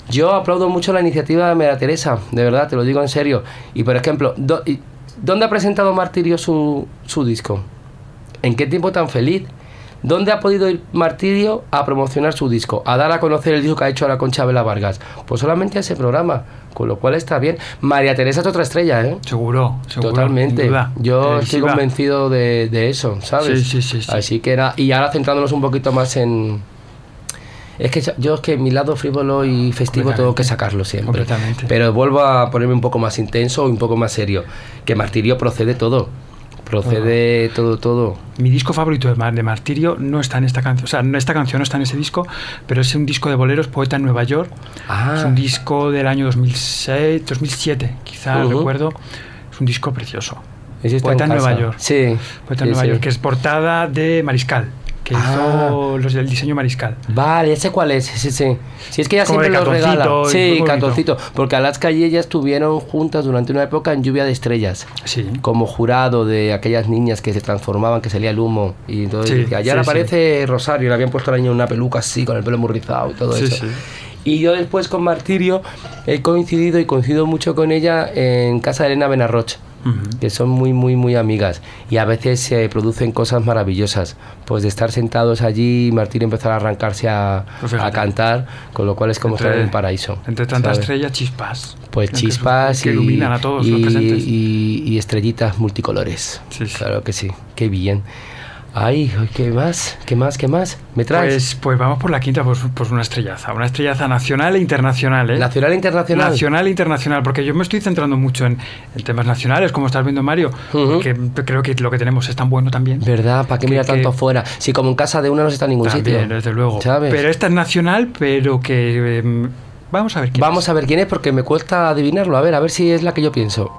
Yo aplaudo mucho la iniciativa de María Teresa, de verdad, te lo digo en serio. Y por ejemplo, do- y- ¿dónde ha presentado Martirio su, su disco? ¿En qué tiempo tan feliz? ¿Dónde ha podido ir Martirio a promocionar su disco? A dar a conocer el disco que ha hecho ahora con Chabela Vargas. Pues solamente a ese programa, con lo cual está bien. María Teresa es otra estrella, ¿eh? Seguro, seguro. Totalmente. Yo estoy convencido de, de eso, ¿sabes? Sí, sí, sí, sí. Así que era. Y ahora centrándonos un poquito más en. Es que yo es que mi lado frívolo y festivo tengo que sacarlo siempre. Completamente. Pero vuelvo a ponerme un poco más intenso y un poco más serio. Que Martirio procede todo. Procede todo, todo. Mi disco favorito de, Mar- de Martirio no está en esta canción, o sea, no- esta canción no está en ese disco, pero es un disco de boleros, Poeta en Nueva York. Ah. Es un disco del año 2006, 2007, quizá recuerdo. Es un disco precioso. Poeta en, Nueva. York. Sí. Poeta en sí, Nueva sí. York, que es portada de Mariscal, que Ah. hizo los del diseño Mariscal. Vale, ya sé cuál es, sí, sí. Si es que ella Como siempre los regala. Sí, cartoncito. Porque Alaska y ella estuvieron juntas durante una época en Lluvia de Estrellas. Sí. Como jurado de aquellas niñas que se transformaban, que salía el humo. Y entonces Sí, ya sí, le sí. aparece Rosario, le habían puesto a la niña una peluca así, con el pelo muy rizado y todo eso. sí. Y yo después con Martirio he coincidido y coincido mucho con ella en casa de Elena Benarroch. Que son muy, muy, muy amigas y a veces se producen cosas maravillosas. Pues de estar sentados allí, Martín empezar a arrancarse a, Pues a cantar, con lo cual es como Entre- estar en el paraíso. Entre tantas estrellas, chispas. Pues Que- chispas que y, iluminan a todos los y- presentes. y- y estrellitas multicolores. Claro que sí, qué bien. Ay, ¿qué más? ¿Qué más? ¿Qué más? ¿Me traes? Pues, pues vamos por la quinta, pues, pues una estrellaza. Una estrellaza nacional e internacional, ¿eh? Nacional e internacional. Nacional e internacional, porque yo me estoy centrando mucho en, en temas nacionales, como estás viendo, Mario, que creo que lo que tenemos es tan bueno también. ¿Verdad? ¿Para qué mirar tanto afuera? Si como en casa de uno no se está en ningún También, sitio. desde luego. ¿Sabes? Pero esta es nacional, pero que... em, vamos a ver quién Vamos a ver quién es porque me cuesta adivinarlo. A ver, a ver si es la que yo pienso.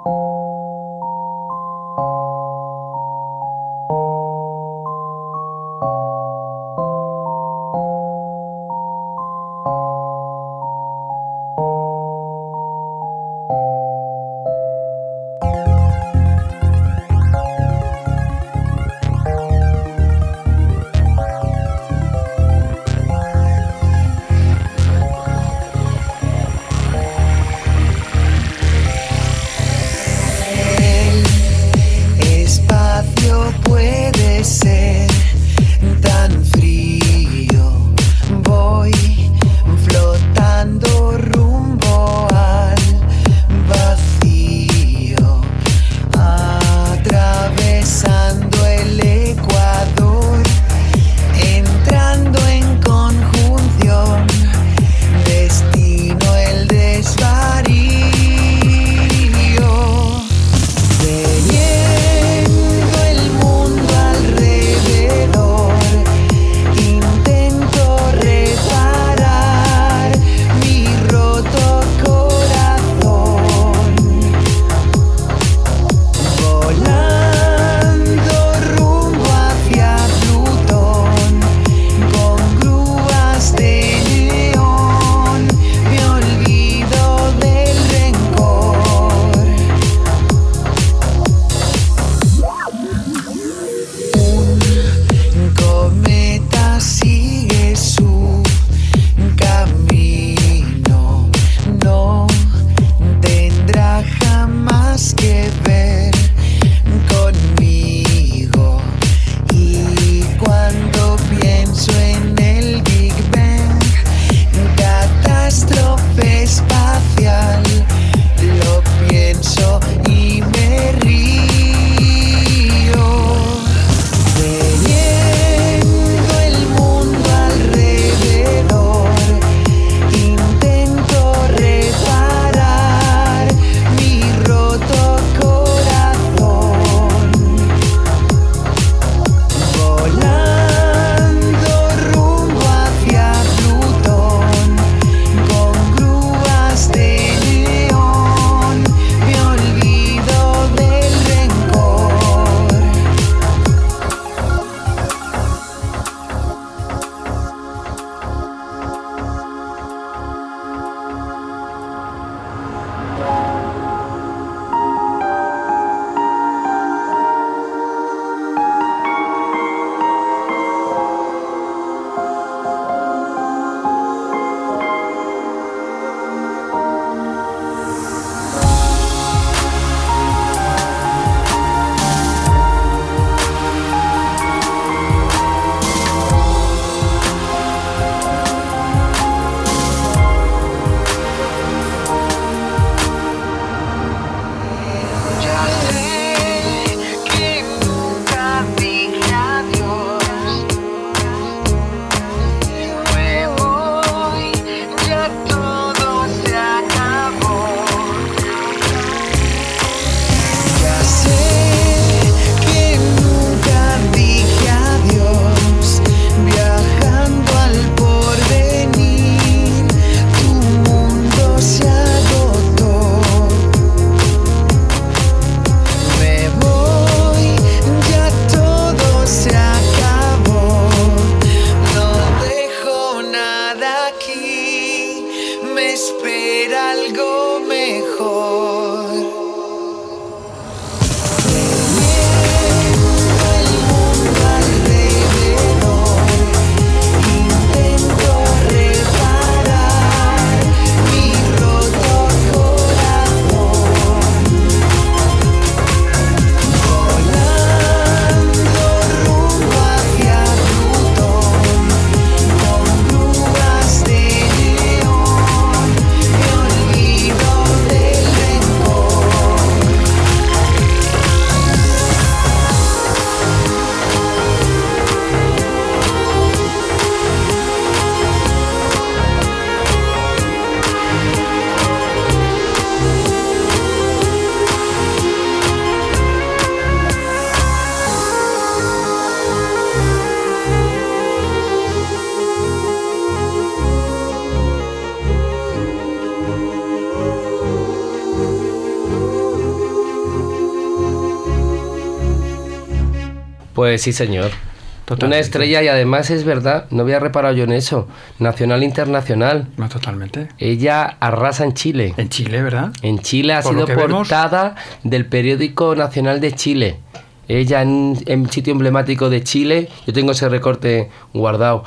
Pues sí, señor. Una Totalmente. estrella y además es verdad, no había reparado yo en eso. Nacional internacional. No, totalmente. Ella arrasa en Chile. En Chile, ¿verdad? En Chile ha Por sido vemos- portada del periódico nacional de Chile. Ella en, en sitio emblemático de Chile. Yo tengo ese recorte guardado.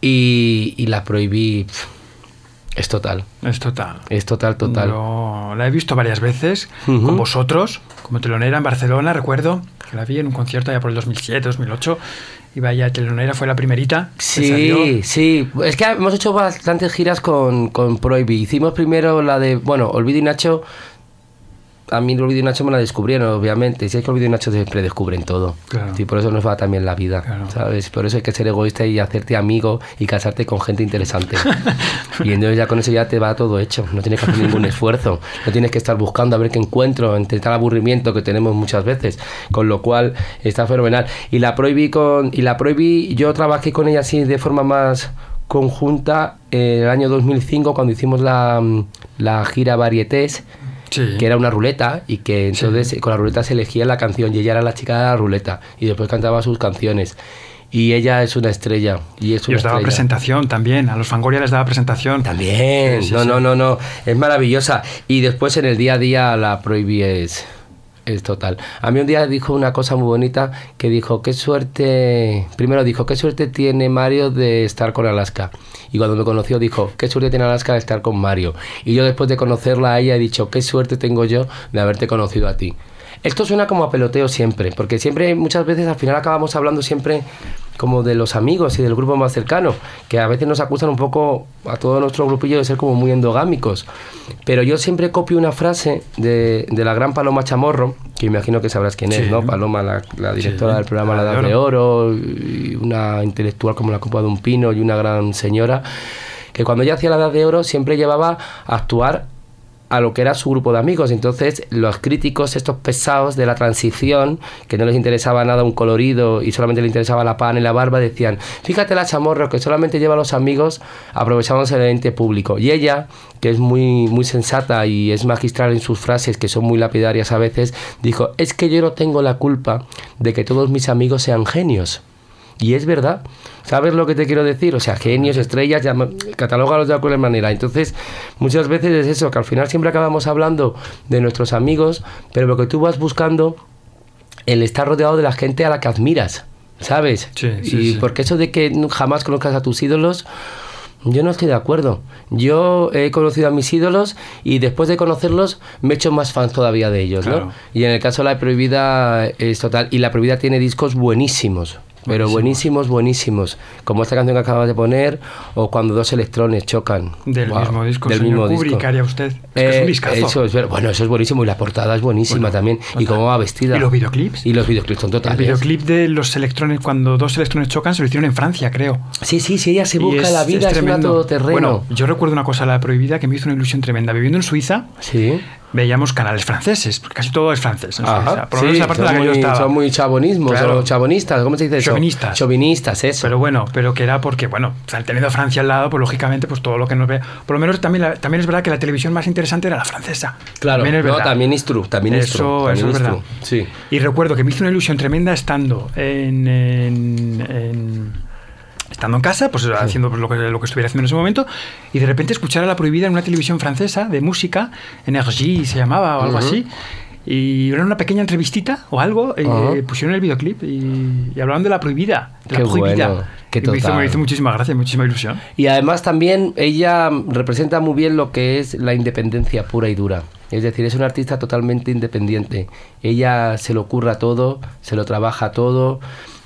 Y, y la prohibí. Es total. Es total. Es total, total. Yo la he visto varias veces con vosotros, como telonera en Barcelona, recuerdo que la vi en un concierto allá por el 2007, 2008. Iba ya telonera, fue la primerita. que salió. Sí, sí. Es que hemos hecho bastantes giras con, con Prohibi. Hicimos primero la de, bueno, Olvido y Nacho. A mí Olvido y Nacho me la descubrieron, obviamente. Si es que Olvido y Nacho siempre descubren todo. Claro. Sí, por eso nos va también la vida, Claro. ¿sabes? Por eso hay que ser egoísta y hacerte amigo y casarte con gente interesante. y entonces ya con eso ya te va todo hecho. No tienes que hacer ningún esfuerzo. No tienes que estar buscando a ver qué encuentro entre tal aburrimiento que tenemos muchas veces. Con lo cual está fenomenal. Y la prohibí con... Y la prohibí, yo trabajé con ella así de forma más conjunta en el año 2005 cuando hicimos la, mm, la gira Varietés Sí. que era una ruleta y que entonces con la ruleta se elegía la canción y ella era la chica de la ruleta y después cantaba sus canciones y ella es una estrella y es Y una os daba estrella. presentación también. A los Fangoria les daba presentación. También, Sí, no, no, no, no, es maravillosa y después en el día a día la prohibí es total. A mí un día dijo una cosa muy bonita que dijo, qué suerte, primero dijo, qué suerte tiene Mario de estar con Alaska. Y cuando me conoció dijo, qué suerte tiene Alaska de estar con Mario. Y yo después de conocerla a ella he dicho, qué suerte tengo yo de haberte conocido a ti. Esto suena como a peloteo siempre, porque siempre, muchas veces al final acabamos hablando siempre como de los amigos y del grupo más cercano, que a veces nos acusan un poco a todo nuestro grupillo de ser como muy endogámicos. Pero yo siempre copio una frase de, de la gran Paloma Chamorro, que imagino que sabrás quién es, Sí. ¿no? Paloma, la, la directora Sí, del programa La la de Edad de Oro, y una intelectual como la Copa de un Pino y una gran señora, que cuando ella hacía La Edad de Oro siempre llevaba a actuar a lo que era su grupo de amigos. Entonces, los críticos, estos pesados de la transición, que no les interesaba nada un colorido y solamente les interesaba la pan y la barba, decían, fíjate la chamorro que solamente lleva a los amigos aprovechándose del ente público. Y ella, que es muy, muy sensata y es magistral en sus frases, que son muy lapidarias a veces, dijo, es que yo no tengo la culpa de que todos mis amigos sean genios. Y es verdad. ¿Sabes lo que te quiero decir? O sea, genios, estrellas, catalógalos de cualquier manera. Entonces, muchas veces es eso, que al final siempre acabamos hablando de nuestros amigos, pero lo que tú vas buscando, el estar rodeado de la gente a la que admiras, ¿sabes? Sí, sí, y sí. porque eso de que jamás conozcas a tus ídolos, yo no estoy de acuerdo. Yo he conocido a mis ídolos y después de conocerlos me he hecho más fans todavía de ellos, Claro. ¿no? Y en el caso de La Prohibida es total. Y La Prohibida tiene discos buenísimos. Pero buenísimos, buenísimos. Como esta canción que acabas de poner o cuando dos electrones chocan. Del mismo disco, Del señor mismo Kubrick, disco. ¿qué haría usted? Es que es un Eh, discazo. eso es bueno, eso es buenísimo y la portada es buenísima Bueno, también. Y cómo va vestida. ¿Y los videoclips? Y los videoclips son El totales. videoclip de los electrones, cuando dos electrones chocan, se lo hicieron en Francia, creo. Sí, sí, sí, ella se busca la vida, es, una tremendo. todoterreno. Bueno, yo recuerdo una cosa, la prohibida, que me hizo una ilusión tremenda. Viviendo en Suiza, sí. Veíamos canales franceses, porque casi todo es francés Suiza. Por lo menos sí, la parte son la que yo estaba. Son muy chabonismos, Claro. o chabonistas, ¿cómo se dice eso? Chauvinistas. Chauvinistas, eso. Pero bueno, pero que era porque, bueno, sea, teniendo a Francia al lado, pues lógicamente, pues todo lo que nos ve. Por lo menos también, la- también es verdad que la televisión más interesante era la francesa. Claro, también es no, también es true, también es eso, true, también eso es es verdad. true, sí. Y recuerdo que me hizo una ilusión tremenda estando en, en- en- estando en casa, pues haciendo pues, lo, que, lo que estuviera haciendo en ese momento, y de repente escuchar a la prohibida en una televisión francesa de música, Energy se llamaba o algo Ujú. así. Y era una pequeña entrevistita o algo, Ajá. eh, pusieron el videoclip y, y hablaban de la prohibida. De Qué la prohibida. bueno, qué Y me hizo, total. me hizo muchísima gracia, muchísima ilusión. Y además también ella representa muy bien lo que es la independencia pura y dura. Es decir, es una artista totalmente independiente. Ella se lo curra todo, se lo trabaja todo,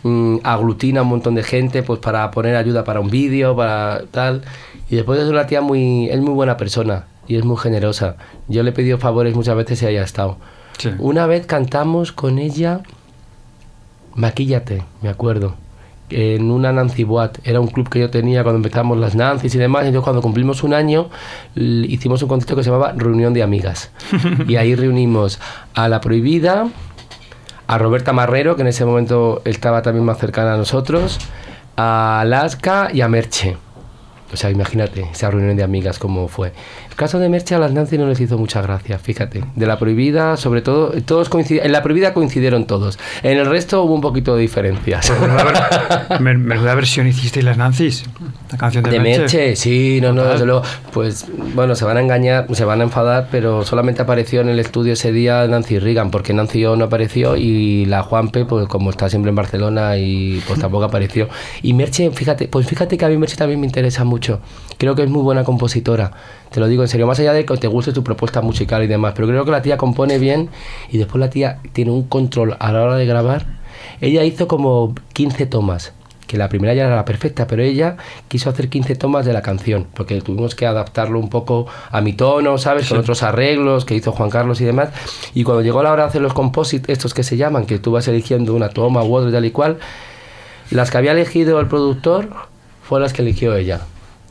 mm, aglutina a un montón de gente pues para poner ayuda para un vídeo, para tal. Y después es una tía muy, es muy buena persona y es muy generosa. Yo le he pedido favores muchas veces y haya estado. Sí. Una vez cantamos con ella Maquíllate, me acuerdo. En una Nancy Boat. Era un club que yo tenía cuando empezamos las Nancy's y demás. Entonces, cuando cumplimos un año, hicimos un concierto que se llamaba Reunión de Amigas. y ahí reunimos a La Prohibida, a Roberta Marrero, que en ese momento estaba también más cercana a nosotros, a Alaska y a Merche. O sea, imagínate esa reunión de amigas cómo fue. El caso de Merche a las Nancy no les hizo mucha gracia, fíjate. De la prohibida, sobre todo, todos en la prohibida coincidieron todos. En el resto hubo un poquito de diferencias. Menuda versión hicisteis las Nancy's. La canción de, De Merche. Merche, sí, no, no, desde luego. Pues bueno, se van a engañar, se van a enfadar, pero solamente apareció en el estudio ese día Nancy Reagan, porque Nancy O no apareció y la Juanpe, pues como está siempre en Barcelona y pues tampoco apareció. Y Merche, fíjate, pues fíjate que a mí Merche también me interesa mucho. Creo que es muy buena compositora. Te lo digo en serio, más allá de que te guste tu propuesta musical y demás, pero creo que la tía compone bien y después la tía tiene un control a la hora de grabar. Ella hizo como 15 tomas que la primera ya era la perfecta, pero ella quiso hacer 15 tomas de la canción, porque tuvimos que adaptarlo un poco a mi tono, ¿sabes? Con otros arreglos que hizo Juan Carlos y demás. Y cuando llegó la hora de hacer los composites, estos que se llaman, que tú vas eligiendo una toma u otra tal y cual, las que había elegido el productor fueron las que eligió ella.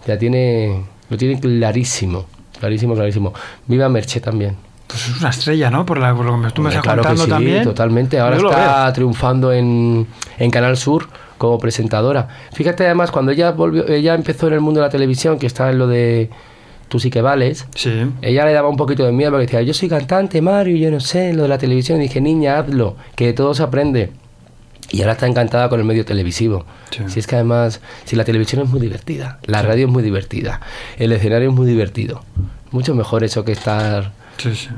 Ya tiene, lo tiene clarísimo, clarísimo, clarísimo. Viva Merche también. Pues es una estrella, ¿no? Por, la, por lo que tú me estás claro que contando sí, también. totalmente. Ahora Yo está triunfando en, en Canal Sur como presentadora. Fíjate además cuando ella volvió, ella empezó en el mundo de la televisión, que está en lo de Tú sí que vales. Ella le daba un poquito de miedo porque decía, yo soy cantante, Mario, yo no sé, lo de la televisión. Y dije, niña, hazlo, que de todo se aprende. Y ahora está encantada con el medio televisivo. Si es que además, si la televisión es muy divertida, la Sí. radio es muy divertida, el escenario es muy divertido. Mucho mejor eso que estar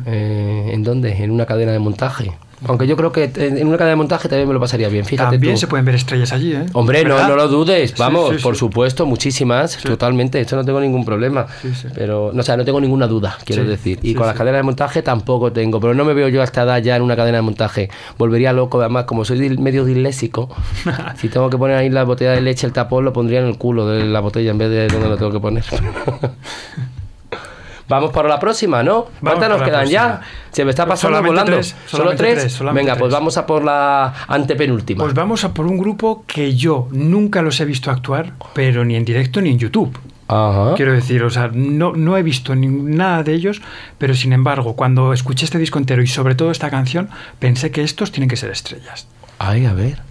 eh, ¿En dónde? En una cadena de montaje. Aunque yo creo que en una cadena de montaje también me lo pasaría bien. Fíjate También tú. se pueden ver estrellas allí, ¿eh? Hombre, no, no lo dudes, vamos, sí, sí. por supuesto, muchísimas, totalmente, eso no tengo ningún problema, pero, no, o sea, no tengo ninguna duda, quiero decir, y con las cadenas de montaje tampoco tengo, pero no me veo yo a esta edad ya en una cadena de montaje, volvería loco, además, como soy medio disléxico, si tengo que poner ahí la botella de leche, el tapón lo pondría en el culo de la botella en vez de donde lo tengo que poner. Vamos para la próxima, ¿no? ¿Cuántas nos quedan ya? Se me está pasando solamente volando. tres, ¿Solo tres? Venga, pues vamos a por la antepenúltima. Pues vamos a por un grupo que yo nunca los he visto actuar, pero ni en directo ni en YouTube. Quiero decir, o sea, no, no he visto ni nada de ellos, pero sin embargo, cuando escuché este disco entero y sobre todo esta canción, pensé que estos tienen que ser estrellas. Ay, a ver.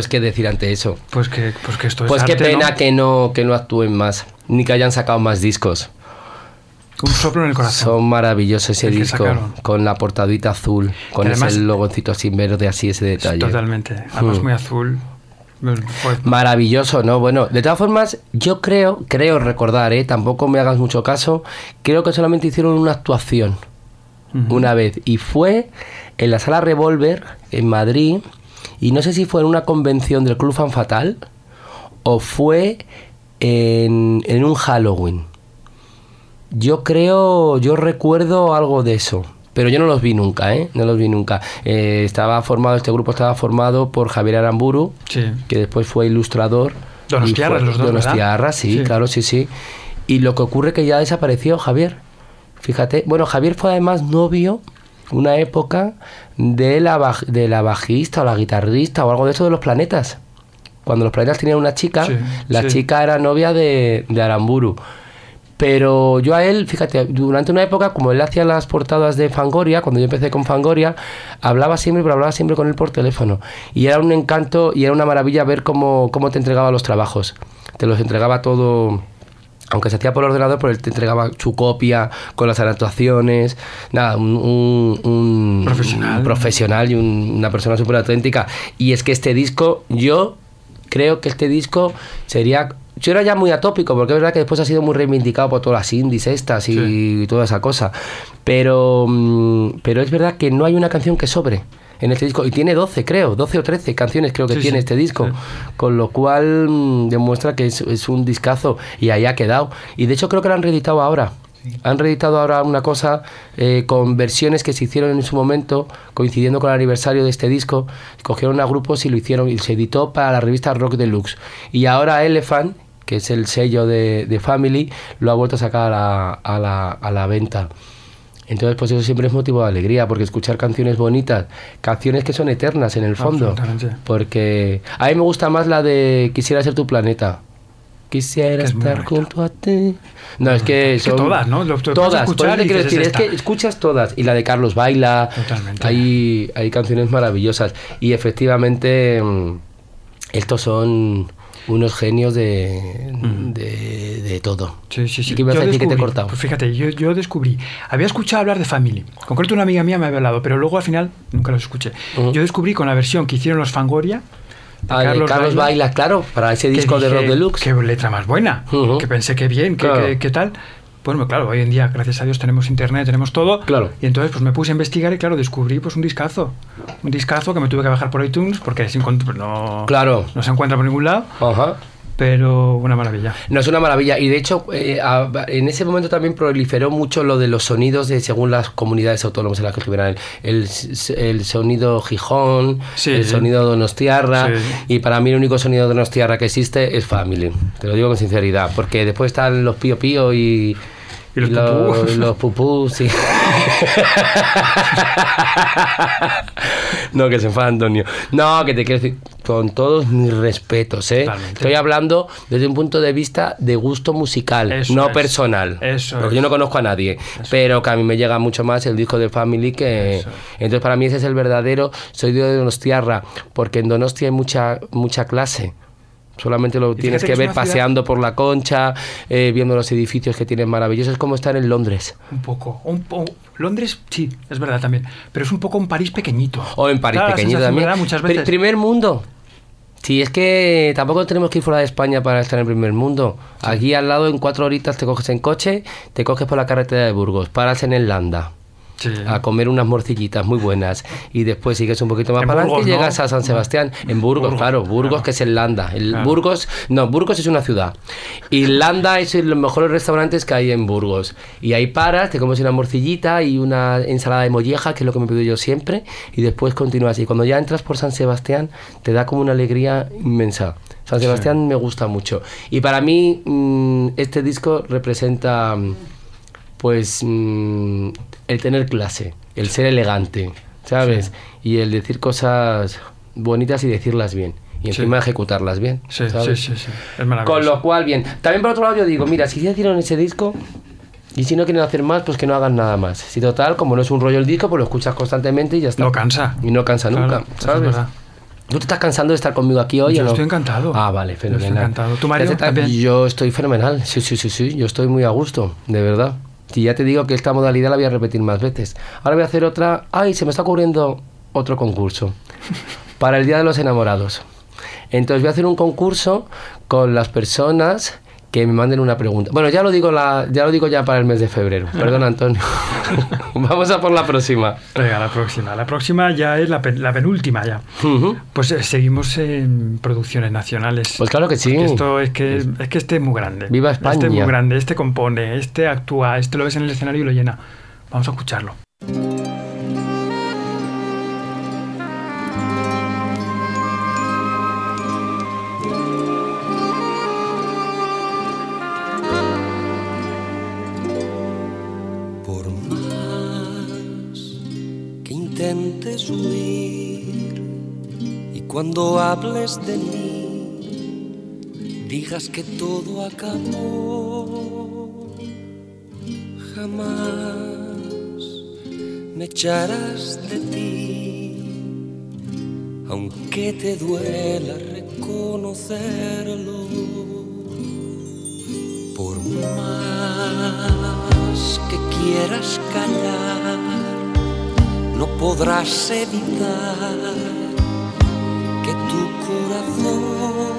Pues qué decir ante eso. Pues que, pues que esto es Pues qué arte, pena ¿no? que no que no actúen más, ni que hayan sacado más discos. Un soplo en el corazón. Son maravillosos ese El disco, con la portadita azul, con además- ese logoncito así verde, así ese detalle. Totalmente. Además, Hmm. muy azul. Pues, Maravilloso, ¿no? Bueno, de todas formas, yo creo, creo recordar, ¿eh? Tampoco me hagas mucho caso, creo que solamente hicieron una actuación una vez y fue en la sala Revolver en Madrid y no sé si fue en una convención del Club Fan Fatal o fue en, en un Halloween. Yo creo, yo recuerdo algo de eso. Pero yo no los vi nunca, ¿eh? No los vi nunca. Eh, estaba formado, este grupo estaba formado por Javier Aramburu, Sí. que después fue ilustrador. Donostiarra, fue- los dos. Donostiarra, sí, Sí. claro, sí, sí. Y lo que ocurre que ya desapareció Javier. Fíjate, bueno, Javier fue además novio una época de la, baj- de la bajista o la guitarrista o algo de eso de los planetas. Cuando los planetas tenían una chica, Sí, la sí. chica era novia de, de Aramburu. Pero yo a él, fíjate, durante una época, como él hacía las portadas de Fangoria, cuando yo empecé con Fangoria, hablaba siempre, pero hablaba siempre con él por teléfono. Y era un encanto y era una maravilla ver cómo, cómo te entregaba los trabajos. Te los entregaba todo, aunque se hacía por ordenador, pero él te entregaba su copia con las anotaciones. Nada, un, un- un- Profesional. un profesional y un- una persona súper auténtica. Y es que este disco, yo creo que este disco sería. Yo era ya muy atópico, porque es verdad que después ha sido muy reivindicado por todas las indies estas y toda esa cosa. Pero, mm, pero es verdad que no hay una canción que sobre en este disco. Y tiene 12, creo, 12 o 13 canciones creo que Sí, tiene sí, este disco. sí. Con lo cual mm, demuestra que es, es un discazo y ahí ha quedado. Y de hecho creo que lo han reeditado ahora. Han reeditado ahora una cosa eh, con versiones que se hicieron en su momento, coincidiendo con el aniversario de este disco. Cogieron a grupos y lo hicieron y se editó para la revista Rock Deluxe. Y ahora Elephant, que es el sello de, de Family, lo ha vuelto a sacar a la, a la, a la venta. Entonces, pues eso siempre es motivo de alegría, porque escuchar canciones bonitas, canciones que son eternas en el fondo. Porque a mí me gusta más la de Quisiera ser tu planeta. Quisiera es estar junto a ti. No, es que Es que son todas, ¿no? Lo- todas. Por eso te quiero es que escuchas todas. Y la de Carlos Baila. Totalmente. Hay, hay canciones maravillosas. Y efectivamente, mm, estos son unos genios de, de, de todo. Sí, sí, sí. ¿Y qué vas a decir que te he cortado? Pues fíjate, yo, yo descubrí. Había escuchado hablar de Family. En concreto, una amiga mía me había hablado, pero luego al final nunca los escuché. Yo descubrí con la versión que hicieron los Fangoria. de Ah, de Carlos, Baila, claro, para ese disco de dije, Rock Deluxe. Qué letra más buena. Que pensé que bien, que, Claro. que- que tal. Bueno, claro, hoy en día, gracias a Dios, tenemos internet, tenemos todo. Claro. Y entonces pues me puse a investigar y claro, descubrí pues un discazo. Un discazo que me tuve que bajar por iTunes porque pues, no, Claro. no se encuentra por ningún lado. Ajá. Pero una maravilla. No, es una maravilla. Y de hecho, eh, a- en ese momento también proliferó mucho lo de los sonidos de según las comunidades autónomas en las que estuvieran. El, el- sonido Gijón, Sí. el sonido Donostiarra. Sí. Y para mí el único sonido Donostiarra que existe es Family. Te lo digo con sinceridad. Porque después están los Pío Pío y. Y los pupú. y los pupú, sí. no, que se enfada Antonio. No, que te quiero decir, con todos mis respetos, ¿eh? Totalmente. Estoy hablando desde un punto de vista de gusto musical, Eso no es. personal. Eso porque es. yo no conozco a nadie, pero que a mí me llega mucho más el disco de Family que... Eso es. Entonces para mí ese es el verdadero, soy de Donostiarra, porque en Donostia hay mucha, mucha clase. Solamente lo Y tienes que ver ciudad- paseando por la concha, eh, viendo los edificios que tienen maravillosos. Es como estar en Londres. Un poco. Un po- Londres, sí, es verdad también. Pero es un poco un París pequeñito. O en París la pequeñito también. Muchas veces. primer mundo. Sí, es que tampoco tenemos que ir fuera de España para estar en el primer mundo. Aquí al lado en cuatro horitas te coges en coche, te coges por la carretera de Burgos, paras en el Landa Sí. a comer unas morcillitas muy buenas y después sigues un poquito más En para adelante y llegas a San Sebastián. En Burgos, Burgos, claro, Burgos claro. que es el Landa. El Claro. Burgos, no, Burgos es una ciudad. Y Landa es los mejores restaurantes que hay en Burgos. Y ahí paras, te comes una morcillita y una ensalada de molleja, que es lo que me pido yo siempre, y después continúas. Y cuando ya entras por San Sebastián, te da como una alegría inmensa. San Sebastián me gusta mucho. Y para mí, mm, este disco representa mm, pues mm, el tener clase, el ser elegante, ¿sabes? Y el decir cosas bonitas y decirlas bien. Y Sí. encima ejecutarlas bien. Sí, sí, ¿sabes? sí, sí. Es maravilloso. Con lo cual, bien. También por otro lado yo digo, mira, si ya hicieron ese disco y si no quieren hacer más, pues que no hagan nada más. Si total, como no es un rollo el disco, pues lo escuchas constantemente y ya está. No cansa. Y no cansa Claro, nunca, es ¿sabes? verdad. ¿Tú te estás cansando de estar conmigo aquí hoy Yo o no? estoy encantado. Ah, vale, Yo estoy fenomenal. encantado. ¿Tú, Mario, ¿Te hace tan- también? Yo estoy fenomenal, sí, sí, sí, sí, yo estoy muy a gusto, de verdad. Si ya te digo que esta modalidad la voy a repetir más veces. Ahora voy a hacer otra... Ay, se me está ocurriendo otro concurso. Para el Día de los Enamorados. Entonces voy a hacer un concurso con las personas que me manden una pregunta. Bueno, ya lo digo la, ya lo digo ya para el mes de febrero. Perdón, Antonio. Vamos a por la próxima. Venga, la próxima. La próxima ya es la, la penúltima ya. Pues eh, seguimos en producciones nacionales. Pues claro que sí. Porque Esto es que, es que este es muy grande. Viva Este es España. muy grande, este compone, este actúa, este lo ves en el escenario y lo llena. Vamos a escucharlo. Cuando hables de mí digas que todo acabó, jamás me echarás de ti, aunque te duela reconocerlo. Por más que quieras callar, no podrás evitar tu corazón.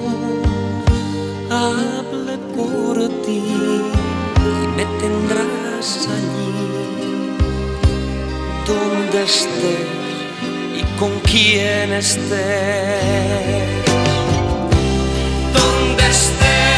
Hable por ti y me tendrás allí. Donde estés y con quien estés. Donde estés,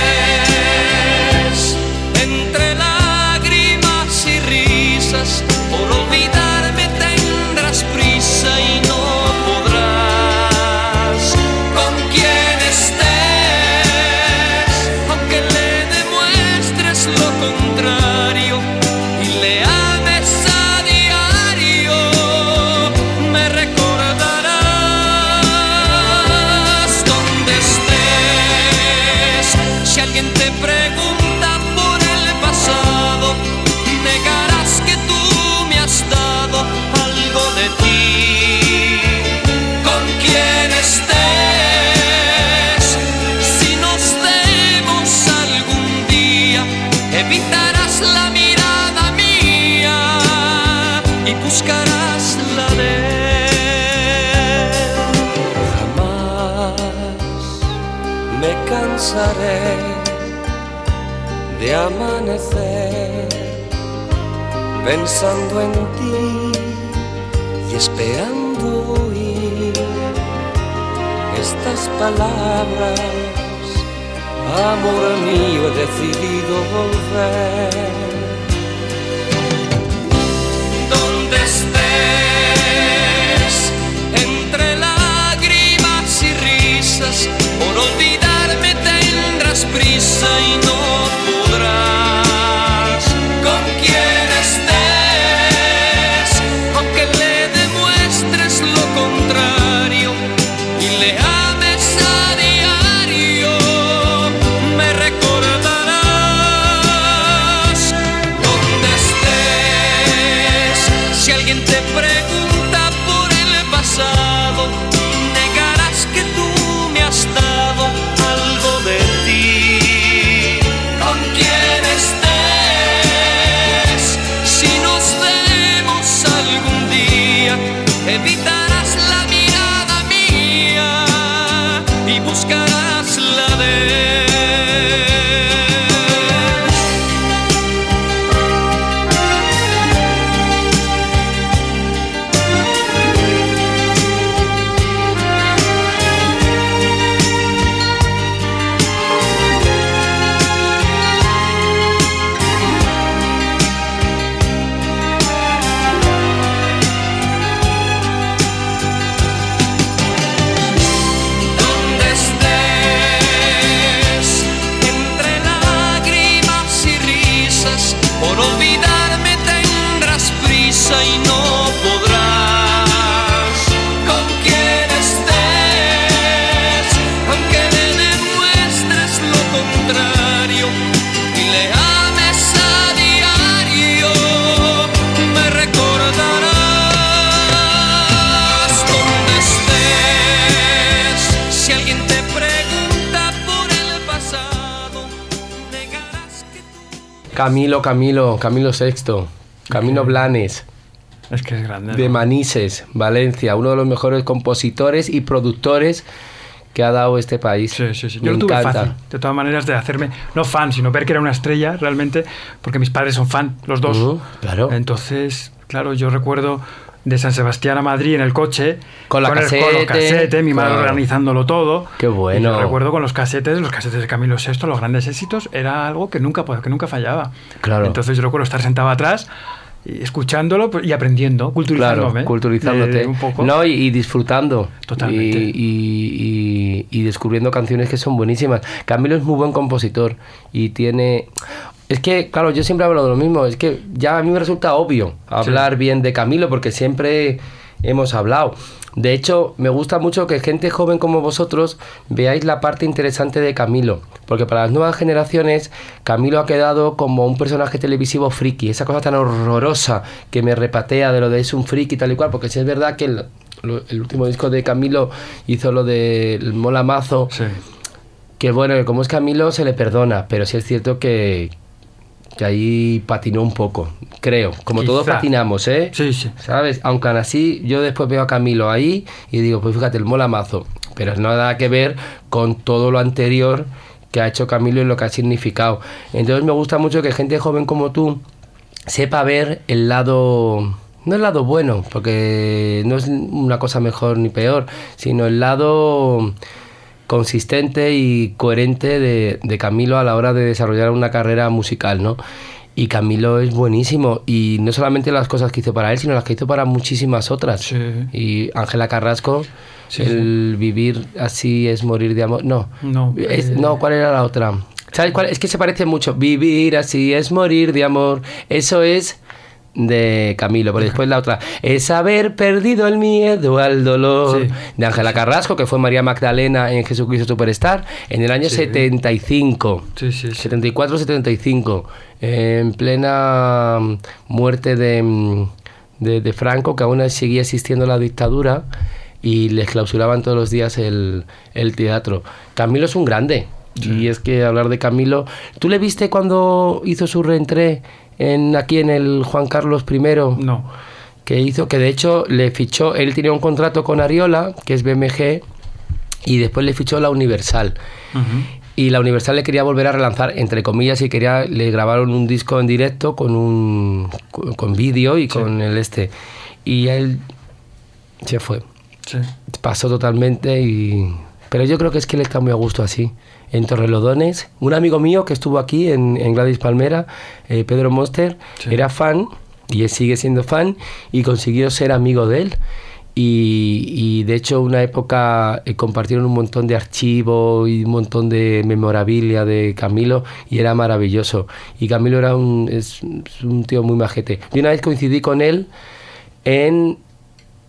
evitarás la mirada mía y buscarás la de. Jamás me cansaré de amanecer pensando en ti y esperando oír estas palabras. Amor mío, he decidido volver. Donde estés, entre lágrimas y risas, por olvidarme tendrás prisa y no Camilo, Camilo, Camilo Sexto, Camilo Blanes. Es que es grande. De ¿no? Manises, Valencia, uno de los mejores compositores y productores que ha dado este país. Sí, sí, sí. Me Yo lo tuve encanta. fácil, de todas maneras, de hacerme, no fan, sino ver que era una estrella realmente, porque mis padres son fan, los dos. Claro. Entonces, claro, yo recuerdo de San Sebastián a Madrid en el coche, Con la el- con casete, mi madre organizándolo todo. Qué bueno. Y yo recuerdo con los casetes, los casetes de Camilo VI, los grandes éxitos, era algo que nunca, que nunca fallaba. Claro. Entonces yo recuerdo estar sentado atrás escuchándolo pues, y aprendiendo, culturizándome. Claro, culturizándote. Eh, un poco. No, y, y disfrutando. Totalmente. Y, y- y- y descubriendo canciones que son buenísimas. Camilo es muy buen compositor y tiene... Es que, claro, yo siempre hablo de lo mismo. Es que ya a mí me resulta obvio hablar bien de Camilo porque siempre hemos hablado. De hecho, me gusta mucho que gente joven como vosotros veáis la parte interesante de Camilo, porque para las nuevas generaciones Camilo ha quedado como un personaje televisivo friki, esa cosa tan horrorosa que me repatea de lo de es un friki tal y cual, porque si es verdad que el, último disco de Camilo hizo lo del Mola Mazo, Sí. que bueno, que como es Camilo se le perdona, pero sí es cierto que, que ahí patinó un poco, creo, como todos patinamos, ¿eh? Sí, sí. ¿Sabes? Aunque aún así, yo después veo a Camilo ahí y digo, pues fíjate, el mola mazo. Pero no nada que ver con todo lo anterior que ha hecho Camilo y lo que ha significado. Entonces me gusta mucho que gente joven como tú sepa ver el lado, no el lado bueno, porque no es una cosa mejor ni peor, sino el lado consistente y coherente de, de Camilo a la hora de desarrollar una carrera musical, ¿no? Y Camilo es buenísimo, y no solamente las cosas que hizo para él, sino las que hizo para muchísimas otras. Sí. Y Ángela Carrasco, Sí, el vivir así es morir de amor. No, No, Es- eh, no ¿cuál era la otra? ¿Sabes cuál? Es que se parece mucho. Vivir así es morir de amor. Eso es de Camilo, pero después la otra es haber perdido el miedo al dolor Sí. de Ángela Carrasco, que fue María Magdalena en Jesucristo Superstar en el año Sí. 75. Sí, sí, sí. 74-75, en plena mm, muerte de, mm, de, de Franco, que aún seguía existiendo la dictadura y les clausuraban todos los días el, el teatro. Camilo es un grande. Y es que hablar de Camilo... ¿Tú le viste cuando hizo su reentré en, aquí en el Juan Carlos I? No. que hizo, que de hecho le fichó, él tenía un contrato con Ariola, que es BMG, y después le fichó la Universal. Y la Universal le quería volver a relanzar, entre comillas, y quería, le grabaron un disco en directo con un con, con vídeo y con el este. Y él se fue. Sí. Pasó totalmente y... Pero yo creo que es que él está muy a gusto así. En Torrelodones, un amigo mío que estuvo aquí en, en Gladys Palmera, eh, Pedro Monster, Sí. era fan y sigue siendo fan y consiguió ser amigo de él. Y, y, de hecho una época eh, compartieron un montón de archivos y un montón de memorabilia de Camilo y era maravilloso. Y Camilo era un, es, es un tío muy majete. Y una vez coincidí con él en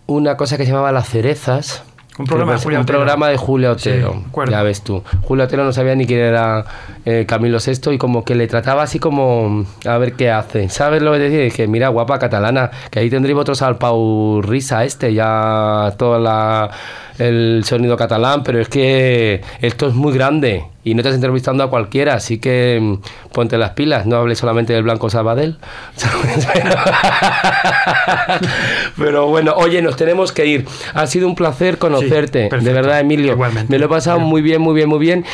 una cosa que se llamaba Las Cerezas. Un programa de Julia un Otero. programa de Julio Otero. Sí, ya ves tú. Julio Otero no sabía ni quién era eh, Camilo VI y como que le trataba así como a ver qué hace. ¿Sabes lo que decía? Dije, mira, guapa catalana, que ahí tendréis vosotros al Pau Risa este, ya todo la, el sonido catalán, pero es que esto es muy grande y no estás entrevistando a cualquiera, así que mm, ponte las pilas, no hables solamente del Blanco Sabadell. Pero bueno, oye, nos tenemos que ir. Ha sido un placer conocerte, de verdad, Emilio. Igualmente. Me lo he pasado muy bien, muy bien, muy bien.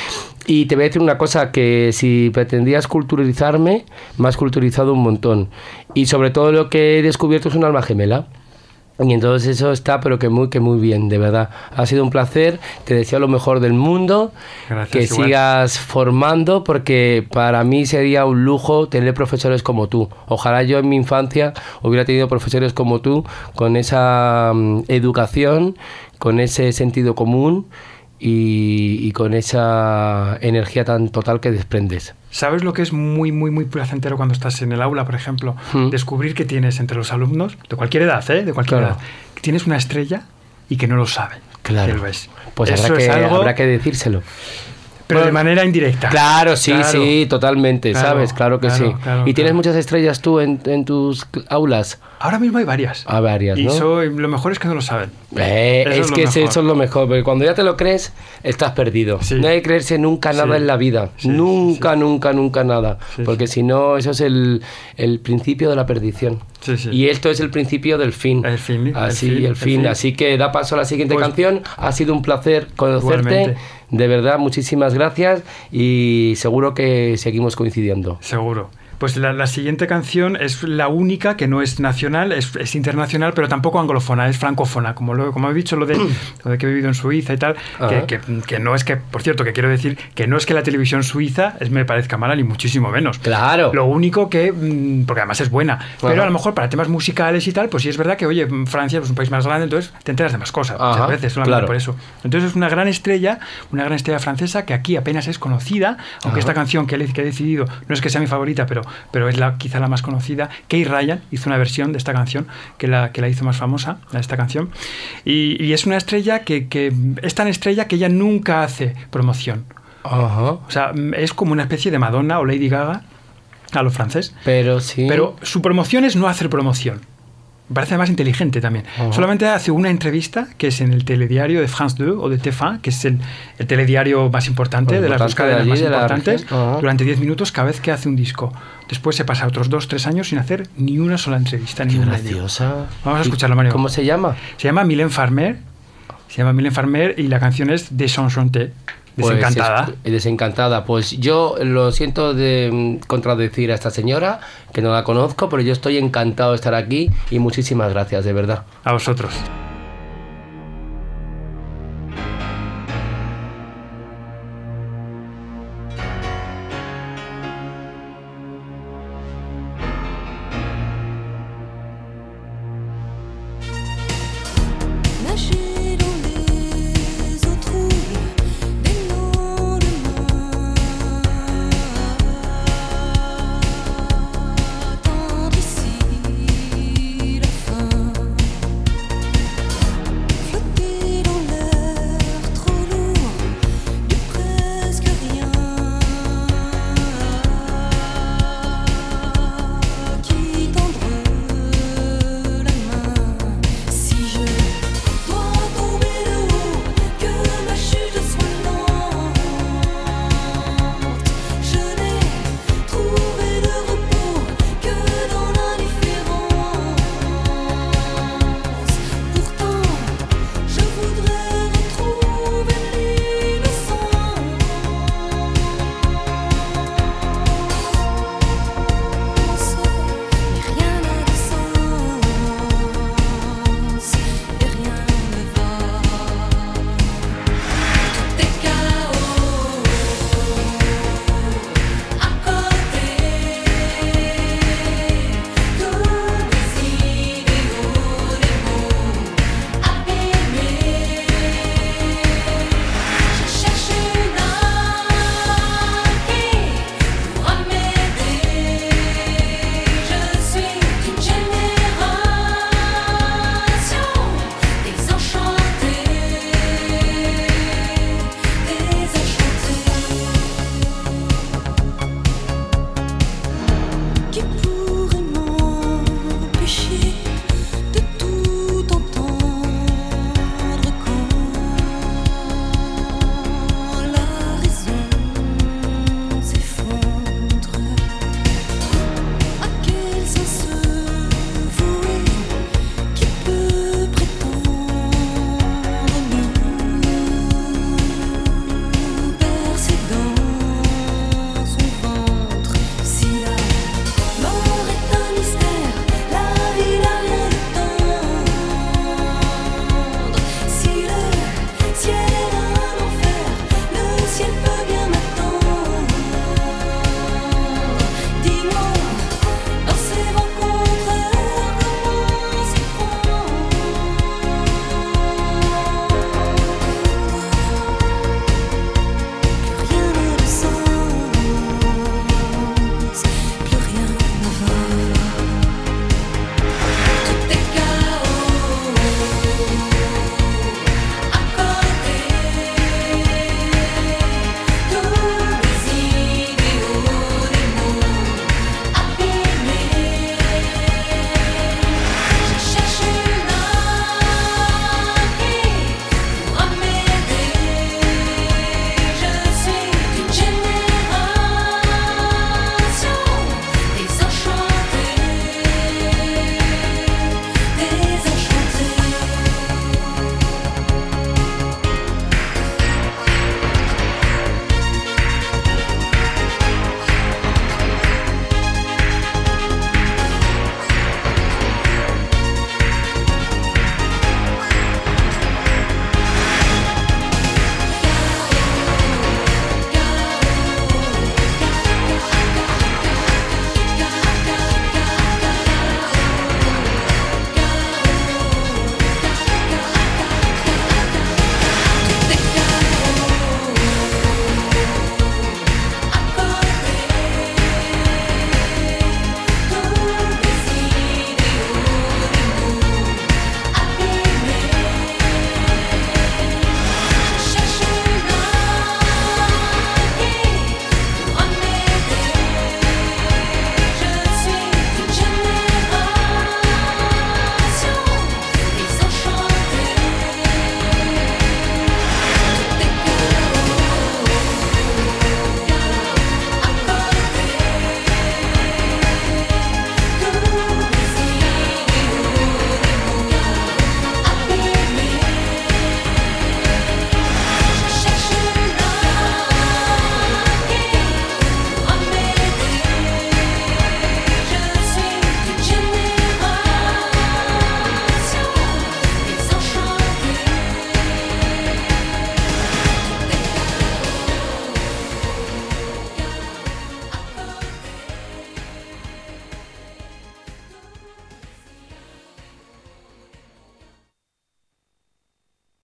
Y te voy a decir una cosa, que si pretendías culturizarme, me has culturizado un montón. Y sobre todo lo que he descubierto es un alma gemela. Y entonces eso está, pero que muy, que muy bien, de verdad. Ha sido un placer, te deseo lo mejor del mundo, Gracias, que igual. sigas formando, porque para mí sería un lujo tener profesores como tú. Ojalá yo en mi infancia hubiera tenido profesores como tú, con esa mm, educación, con ese sentido común y, y con esa energía tan total que desprendes. ¿Sabes lo que es muy, muy, muy placentero cuando estás en el aula, por ejemplo? Hmm. Descubrir que tienes entre los alumnos, de cualquier edad, ¿eh? De cualquier Claro. edad, que tienes una estrella y que no lo saben. Claro. Lo. Pues Eso habrá que, algo, habrá que decírselo. pero de manera indirecta. Claro, sí, Claro. sí, totalmente, Claro, ¿sabes? Claro que claro, sí. ¿Y tienes muchas estrellas tú en, en tus aulas? Ahora mismo hay varias. A varias, Y ¿no? soy- lo mejor es que no lo saben. Eh, es, que mejor. eso es lo mejor, porque cuando ya te lo crees, estás perdido. Sí. No hay que creerse nunca nada Sí. en la vida. Sí, nunca, nunca, nunca nada. Porque si no, eso es el, el principio de la perdición. Y esto es el principio del fin. El fin. Así, el fin, el fin. el fin. Así que da paso a la siguiente Pues- canción. Ha sido un placer conocerte. Igualmente. De verdad, muchísimas gracias y seguro que seguimos coincidiendo. Seguro. Pues la, la siguiente canción es la única que no es nacional, es, es internacional, pero tampoco anglofona, es francófona. Como, lo, como he dicho, lo de, lo de que he vivido en Suiza y tal, que, Ajá. que- que no es que, por cierto, que quiero decir que no es que la televisión suiza es, me parezca mala, ni muchísimo menos. Claro. Lo único que, mm, porque además es buena, pero a lo mejor para temas musicales y tal, pues sí es verdad que, oye, mm, Francia es un país más grande, entonces te enteras de más cosas, muchas veces, solamente claro. por eso. Entonces es una gran estrella, una gran estrella francesa que aquí apenas es conocida, aunque esta canción que, he- que he decidido no es que sea mi favorita, pero, pero es la, quizá la más conocida. Kay Ryan hizo una versión de esta canción que la, que la hizo más famosa, la de esta canción. Y, y es una estrella que, que es tan estrella que ella nunca hace promoción. Ajá. O sea, es como una especie de Madonna o Lady Gaga a lo francés. Pero sí. Pero su promoción es no hacer promoción. Me parece más inteligente también. Solamente hace una entrevista que es en el telediario de France 2 o de TF1, que es el, el telediario más importante, Pues de las dos de cadenas más de importantes, durante 10 minutos cada vez que hace un disco. Después se pasa otros 2-3 años sin hacer ni una sola entrevista. Qué graciosa. Vamos a ¿Y escucharlo, Mario. ¿Cómo se llama? Se llama Mylène Farmer. Se llama Mylène Farmer y la canción es Desenchanté. Pues Desencantada. es- desencantada. Pues yo lo siento de mm, contradecir a esta señora, que no la conozco, pero yo estoy encantado de estar aquí y muchísimas gracias, de verdad. A vosotros.